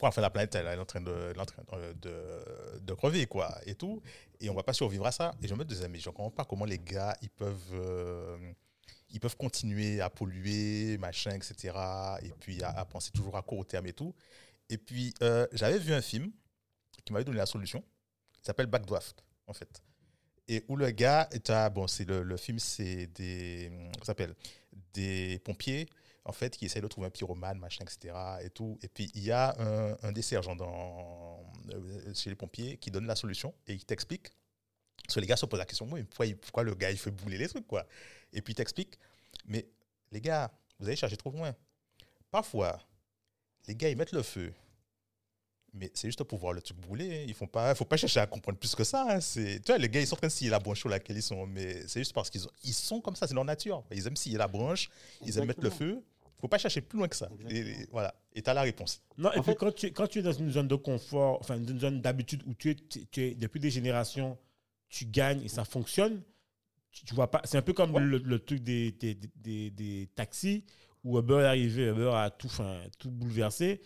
enfin, la planète, elle est en train de, elle est en train de, de, de crever, quoi, et tout, et on va pas survivre à ça. Et je me disais, mais je comprends pas comment les gars, ils peuvent... euh, ils peuvent continuer à polluer, machin, etc. Et puis à, à penser toujours à court terme et tout. Et puis, euh, j'avais vu un film qui m'avait donné la solution. Il s'appelle Backdraft, en fait. Et où le gars. Bon, c'est le, le film, c'est des. Ça s'appelle? Des pompiers, en fait, qui essayent de trouver un pyromane, machin, etc. Et tout. Et puis, il y a un, un des sergents dans, euh, chez les pompiers qui donne la solution et il t'explique. Parce que les gars se posent la question pourquoi, pourquoi le gars, il fait bouler les trucs, quoi? Et puis, il t'explique Mais les gars, vous allez chercher trop loin. Parfois, les gars, ils mettent le feu. Mais c'est juste pour voir le truc brûler. Il ne pas, faut pas chercher à comprendre plus que ça. hein. C'est, tu vois, les gars, ils sont en train de scier la branche sur laquelle ils sont. Mais c'est juste parce qu'ils ont- ils sont comme ça, c'est leur nature. Ils aiment scier la branche, ils aiment mettre le feu. Il ne faut pas chercher plus loin que ça. Et, voilà. Et tu as la réponse. Non, et En puis fait- quand, tu, quand tu es dans une zone de confort, enfin une zone d'habitude où tu es, tu, tu es depuis des générations, tu gagnes et ça fonctionne, tu, tu vois pas. C'est un peu comme Ouais. le, le truc des, des, des, des taxis où Uber est arrivé, Uber a tout, enfin, tout bouleversé.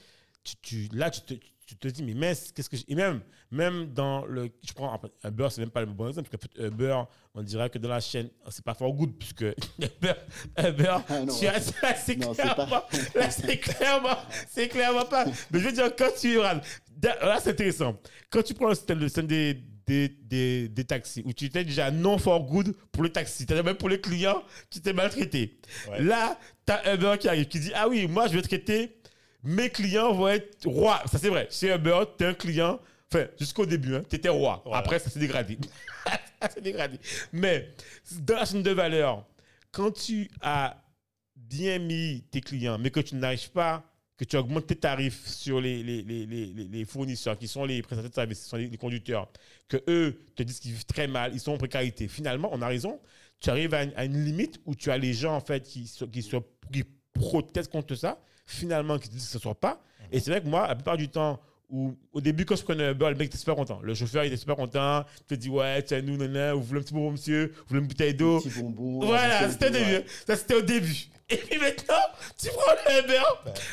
Tu, tu- là, tu te, tu te dis, mais mince, qu'est-ce que. je- Et même, même dans le. Je prends Uber, c'est même pas le bon exemple, parce que Uber, on dirait que dans la chaîne, c'est pas for good, puisque Uber, Uber Ah non, tu as- là, c'est clairement, pas- là, c'est clairement, c'est clairement pas. Mais je veux dire, quand tu là, c'est intéressant. Quand tu prends le système, le système des, des, des, des taxis, où tu étais déjà non for good pour le taxi, c'est-à-dire même pour les clients, tu t'es maltraité. Ouais. Là, tu as Uber qui arrive, qui dit Ah oui, moi, je vais traiter, mes clients vont être rois. Ça, c'est vrai. Chez Uber, tu es un client, enfin, jusqu'au début, tu étais roi. Voilà. Après, ça s'est dégradé. ça s'est dégradé. Mais dans la chaîne de valeur, quand tu as bien mis tes clients, mais que tu n'arrives pas, que tu augmentes tes tarifs sur les, les, les, les, fournisseurs, qui sont les prestataires de services, qui sont les, conducteurs, que eux te disent qu'ils vivent très mal, ils sont en précarité. Finalement, on a raison, tu arrives à une, à une limite où tu as les gens, en fait, qui, qui, qui protestent contre ça, finalement, qui te disent que ce ne soit pas. Et c'est vrai que moi, la plupart du temps, où, au début, quand je prenais Uber, le mec était super content. Le chauffeur, il était super content. Il te dit, ouais, tiens, nous, nanana, vous voulez un petit bonbon, monsieur, vous voulez une bouteille d'eau? Petit bonbon. Voilà, un c'était au début. Ça, c'était au début. Et puis maintenant, tu prends le Uber,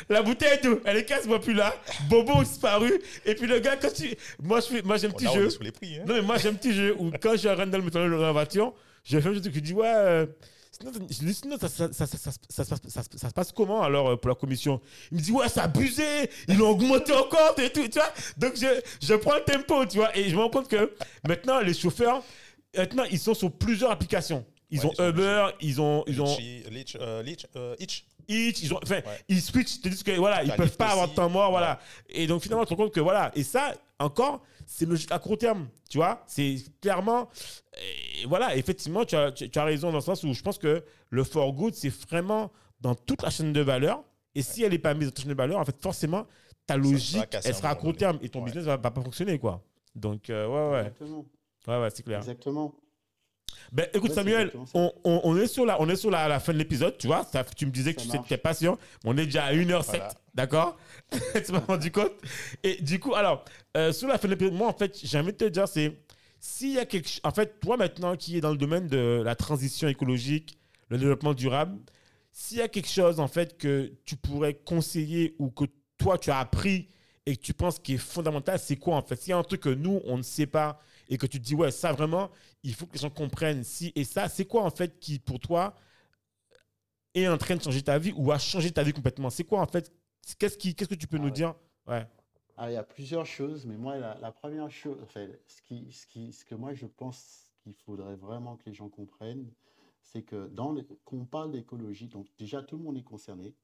la bouteille d'eau, elle est quasiment plus là. Bobo disparu. Et puis le gars, quand tu. Moi, je moi j'ai un On petit on jeu. est sur les prix. hein. Non, mais moi, j'ai un petit jeu où quand je rentre dans le métro dans la voiture, je fais un truc qui dit, ouais. euh, sinon, ça, ça, ça, ça, se passe comment alors euh, pour la commission? Il me dit, ouais, c'est abusé, ils l'ont augmenté encore, et tout, tu vois? Donc, je, je prends le tempo, tu vois, et je me rends compte que maintenant, les chauffeurs, maintenant, ils sont sur plusieurs applications. Ils ont Uber, ils ont. Ils ont... Litchi, Hitch, ils ont, enfin, Ouais. ils switchent, ils te disent que voilà, ils peuvent pas avoir de temps mort, voilà. Et donc finalement, tu te rends compte que voilà, et ça, encore, c'est logique à court terme, tu vois. C'est clairement, et voilà, effectivement, tu as, tu, tu as raison dans le sens où je pense que le for good, c'est vraiment dans toute la chaîne de valeur. Et si elle n'est pas mise en chaîne de valeur, en fait, forcément, ta logique, elle sera à court terme et ton Ouais. business va, va pas fonctionner, quoi. Donc, euh, ouais, ouais, Exactement. ouais, ouais, c'est clair. Exactement. Ben, écoute, Ouais, Samuel, on, on- on est sur la, on est sur la, la fin de l'épisode, tu vois. Ça, tu me disais que Ça tu marche. étais patient. mais On est déjà à 1h07, Voilà. d'accord? Tu m'as rendu compte? Et du coup, alors, euh, sur la fin de l'épisode, moi, en fait, j'ai envie de te dire, c'est s'il y a quelque chose. En fait, toi, maintenant, qui est dans le domaine de la transition écologique, le développement durable, s'il y a quelque chose, en fait, que tu pourrais conseiller ou que toi, tu as appris et que tu penses qui est fondamental, c'est quoi, en fait? S'il y a un truc que nous, on ne sait pas et que tu te dis, ouais, ça, vraiment, il faut que les gens comprennent si et ça, c'est quoi, en fait, qui, pour toi, est en train de changer ta vie ou a changé ta vie complètement? C'est quoi, en fait? Qu'est-ce qu'est-ce que tu peux Ah nous ouais. dire? Ouais. Ah, il y a plusieurs choses, mais moi, la, la première chose, enfin, ce, qui, ce, qui, ce que moi je pense qu'il faudrait vraiment que les gens comprennent, c'est que dans les, quand on parle d'écologie, donc déjà tout le monde est concerné.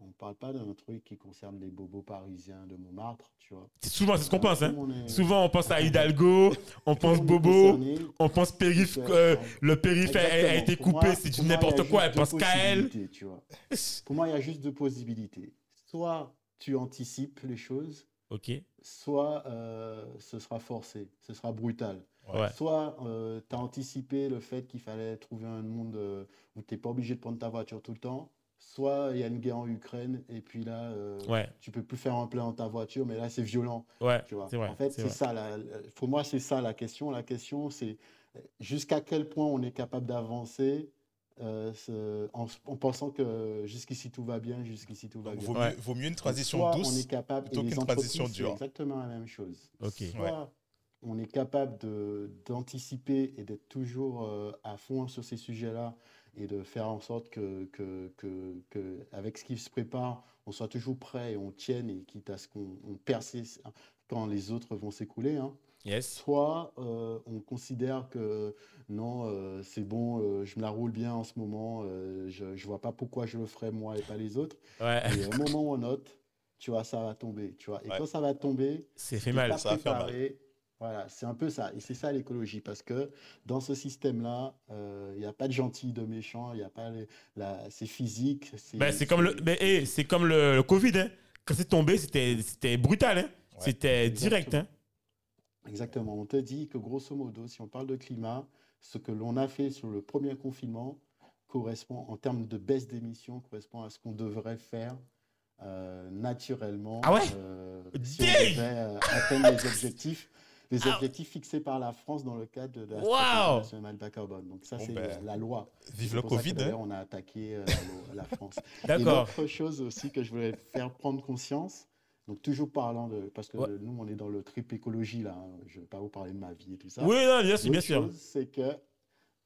On ne parle pas d'un truc qui concerne les bobos parisiens de Montmartre, tu vois. C'est souvent, c'est ce qu'on pense. Hein. est- Souvent, on pense à Hidalgo, on pense Bobo, on pense périph. Euh, euh, le périph a- été coupé, c'est du n'importe quoi. Elle pense qu'à elle. tu vois. Pour moi, il y a juste deux possibilités. Soit tu anticipes les choses, Ok. soit euh, ce sera forcé, ce sera brutal. Ouais. Soit tu as anticipé le fait qu'il fallait trouver un monde euh, où tu n'es pas obligé de prendre ta voiture tout le temps, soit il y a une guerre en Ukraine et puis là, euh, Ouais. tu peux plus faire un plein dans ta voiture, mais là, c'est violent. Ouais. Tu vois. Vrai. en fait, c'est ça. La, pour moi, c'est ça la question. La question, c'est jusqu'à quel point on est capable d'avancer euh, en, en pensant que jusqu'ici tout va bien, jusqu'ici tout va bien. Vaut, Ouais. mieux, vaut mieux une transition Soit douce. on est capable, plutôt qu'une transition entreprises, c'est dure. exactement la même chose. Ok. Soit Ouais. on est capable d'anticiper et d'être toujours euh, à fond sur ces sujets-là et de faire en sorte que, que, que, que, avec ce qui se prépare, on soit toujours prêt et on tienne et quitte à ce qu'on on persiste quand les autres vont s'écouler. hein. Yes. Soit euh, on considère que non, euh, c'est bon, euh, je me la roule bien en ce moment, euh, je ne vois pas pourquoi je le ferais moi et pas les autres. Ouais. Et au moment où on note, tu vois, ça va tomber. Tu vois. Et Ouais. quand ça va tomber, C'est fait mal. Ça va faire mal. Voilà, c'est un peu ça. Et c'est ça l'écologie. Parce que dans ce système-là, euh, il n'y a pas de gentil, de méchant, il y a pas la, c'est physique. C'est Ben, c'est comme le, ben, hey, c'est comme le, le Covid. Hein. Quand c'est tombé, c'était c'était brutal. Hein. Ouais. C'était direct. Hein. Exactement. On te dit que grosso modo, si on parle de climat, ce que l'on a fait sur le premier confinement correspond, en termes de baisse d'émissions, correspond à ce qu'on devrait faire euh, naturellement Ah ouais? euh, si on devait euh, atteindre les objectifs, les Ah. objectifs fixés par la France dans le cadre de la Wow stratégie nationale carbone. Donc ça, Bon c'est ben, la, loi. Vive le Covid. hein. on a attaqué euh, la, la France. D'accord. l'autre chose aussi que je voulais faire prendre conscience, donc toujours parlant de, parce que Ouais. nous on est dans le trip écologie là, hein, je ne vais pas vous parler de ma vie et tout ça. Oui, non, bien sûr, bien sûr. c'est que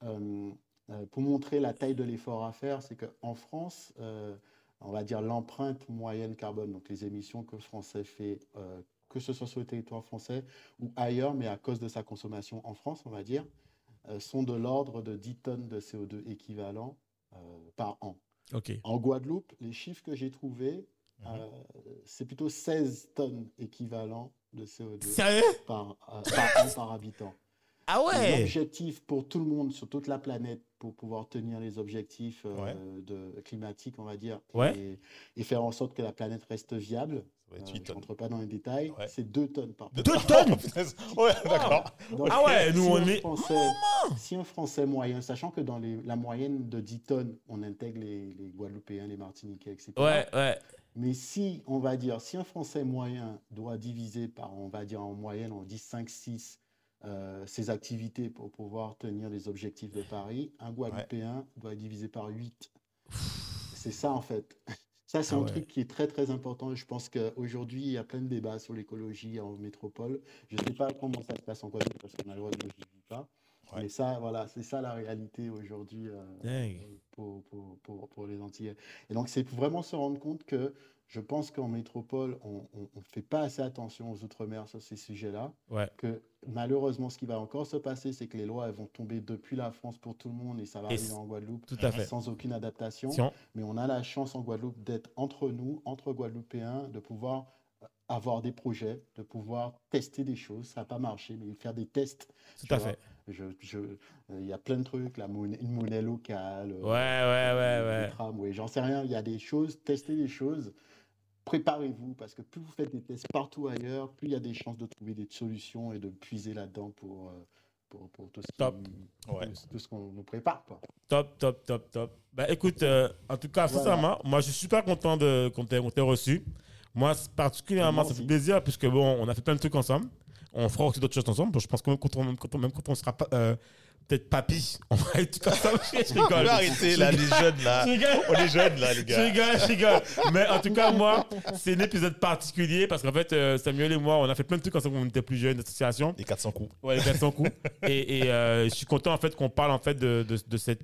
euh, euh, pour montrer la taille de l'effort à faire, c'est qu'en France, euh, on va dire l'empreinte moyenne carbone, donc les émissions que le Français fait, euh, que ce soit sur le territoire français ou ailleurs, mais à cause de sa consommation en France, on va dire, euh, sont de l'ordre de 10 tonnes de CO2 équivalent euh, par an. Ok. En Guadeloupe, les chiffres que j'ai trouvés, Mhm. euh, c'est plutôt 16 tonnes équivalent de CO2 Sérieux? par, par an par habitant. Ah ouais L'objectif pour tout le monde sur toute la planète pour pouvoir tenir les objectifs euh, Ouais. de, climatiques, on va dire, Ouais. et, et faire en sorte que la planète reste viable, Être euh, je tonnes. rentre pas dans les détails, Ouais. c'est 2 tonnes par Deux Deux tonnes tonnes Ouais, d'accord. Donc, Ah ouais, nous si on est. Français, si un Français moyen, sachant que dans les, la moyenne de 10 tonnes, on intègre les, les Guadeloupéens, les Martiniquais, etc. Ouais, ouais. Mais si, on va dire, si un Français moyen doit diviser par, on va dire en moyenne, on dit 5, 6, euh, ses activités pour pouvoir tenir les objectifs de Paris, un Guadeloupéen doit diviser par 8. C'est ça, en fait. Ça, c'est Ah un ouais. truc qui est très, très important. Je pense qu'aujourd'hui, il y a plein de débats sur l'écologie en métropole. Je ne sais pas comment ça se passe en Guadeloupe parce qu'on a le droit de ne pas. Ouais. Mais ça, voilà, c'est ça la réalité aujourd'hui. euh, pour, pour, pour, pour les Antillais. Et donc, c'est vraiment se rendre compte que je pense qu'en métropole, on ne fait pas assez attention aux Outre-mer sur ces sujets-là. Ouais. Que malheureusement, ce qui va encore se passer, c'est que les lois elles vont tomber depuis la France pour tout le monde et ça va Et arriver en Guadeloupe Tout à fait. sans aucune adaptation. Si on- Mais on a la chance en Guadeloupe d'être entre nous, entre Guadeloupéens, de pouvoir euh, avoir des projets, de pouvoir tester des choses. Ça n'a pas marché, mais faire des tests Tout à vois. fait. je, je, il y a plein de trucs, la monnaie, une monnaie locale. Ouais, ouais, ouais, ouais. j'en sais rien. Il y a des choses, testez des choses. Préparez-vous parce que plus vous faites des tests partout ailleurs, plus il y a des chances de trouver des solutions et de puiser là-dedans pour, euh, pour, pour tout ce. Ouais. tout- qu'on nous prépare. Quoi. Top, top, top, top. Bah écoute, euh, en tout cas, Voilà. sincèrement, moi je suis super content de qu'on t'ait reçu. Moi, particulièrement, ça fait plaisir puisque bon, on a fait plein de trucs ensemble. On fera aussi d'autres choses ensemble. Je pense que même quand on, même quand on, même quand on sera pas, euh, peut-être papy, on va être tout ensemble. Je On rigole. va arrêter là, les jeunes là. Je. On est jeunes là, les Je gars. rigole, je rigole. Mais en tout cas, moi, c'est un épisode particulier parce qu'en fait, euh, Samuel et moi, on a fait plein de trucs quand on était plus jeunes, d'association. Les 400 coups. Ouais, les 400 coups. Et, et, euh, je suis content en fait qu'on parle en fait de, de, de cette,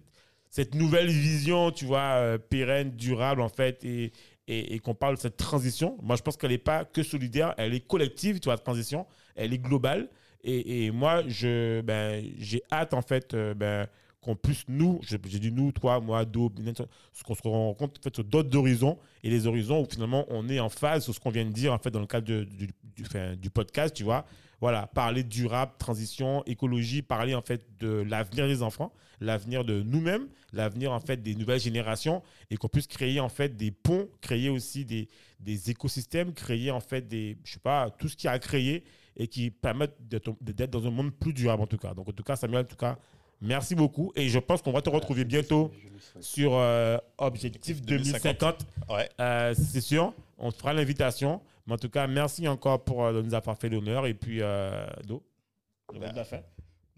cette nouvelle vision, tu vois, euh, pérenne, durable en fait, et, et, et qu'on parle de cette transition. Moi, je pense qu'elle n'est pas que solidaire, elle est collective, tu vois, la transition, elle est globale. Et, moi, je, ben, j'ai hâte en fait euh, ben, qu'on puisse nous, j'ai dit nous, toi, moi, Do, qu'on se rend compte en fait, sur d'autres horizons. Et les horizons où finalement on est en phase sur ce qu'on vient de dire en fait dans le cadre du, du, podcast, tu vois. Voilà, parler durable, transition, écologie, parler en fait de l'avenir des enfants, l'avenir de nous-mêmes, l'avenir en fait des nouvelles générations. Et qu'on puisse créer en fait des ponts, créer aussi des, des écosystèmes, créer en fait des, je sais pas, tout ce qui a à créer et qui permettent d'être dans un monde plus durable en tout cas. Donc en tout cas, Samuel, en tout cas, merci beaucoup et je pense qu'on va te retrouver bientôt sur euh, Objectif 2050. Ouais. Euh, c'est sûr, on te fera l'invitation. Mais en tout cas, merci encore pour euh, de nous avoir fait l'honneur. Et puis, euh, Do, le mot de la fin.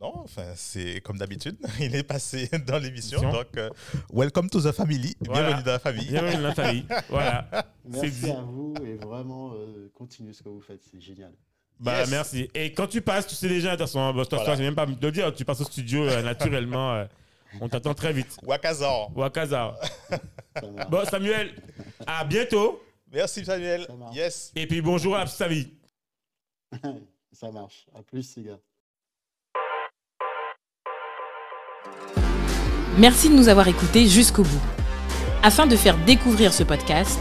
Non, enfin, c'est comme d'habitude. Il est passé dans l'émission. Émission. Donc, euh, welcome to the family. Voilà. Bienvenue dans la famille. Bienvenue dans la famille. Voilà. Merci à vous et vraiment euh, continuez ce que vous faites, c'est génial. Bah, Yes. merci. Et quand tu passes, tu sais déjà, de toute façon, bah, je Voilà. même pas me le dire, tu passes au studio euh, naturellement. euh, on t'attend très vite. Wakazan. Wakaza. Ça marche. Bon, Samuel, à bientôt. Merci Samuel. Ça. Yes. Et puis, bonjour à famille. Ça marche. À plus, les gars. Merci de nous avoir écoutés jusqu'au bout. Afin de faire découvrir ce podcast,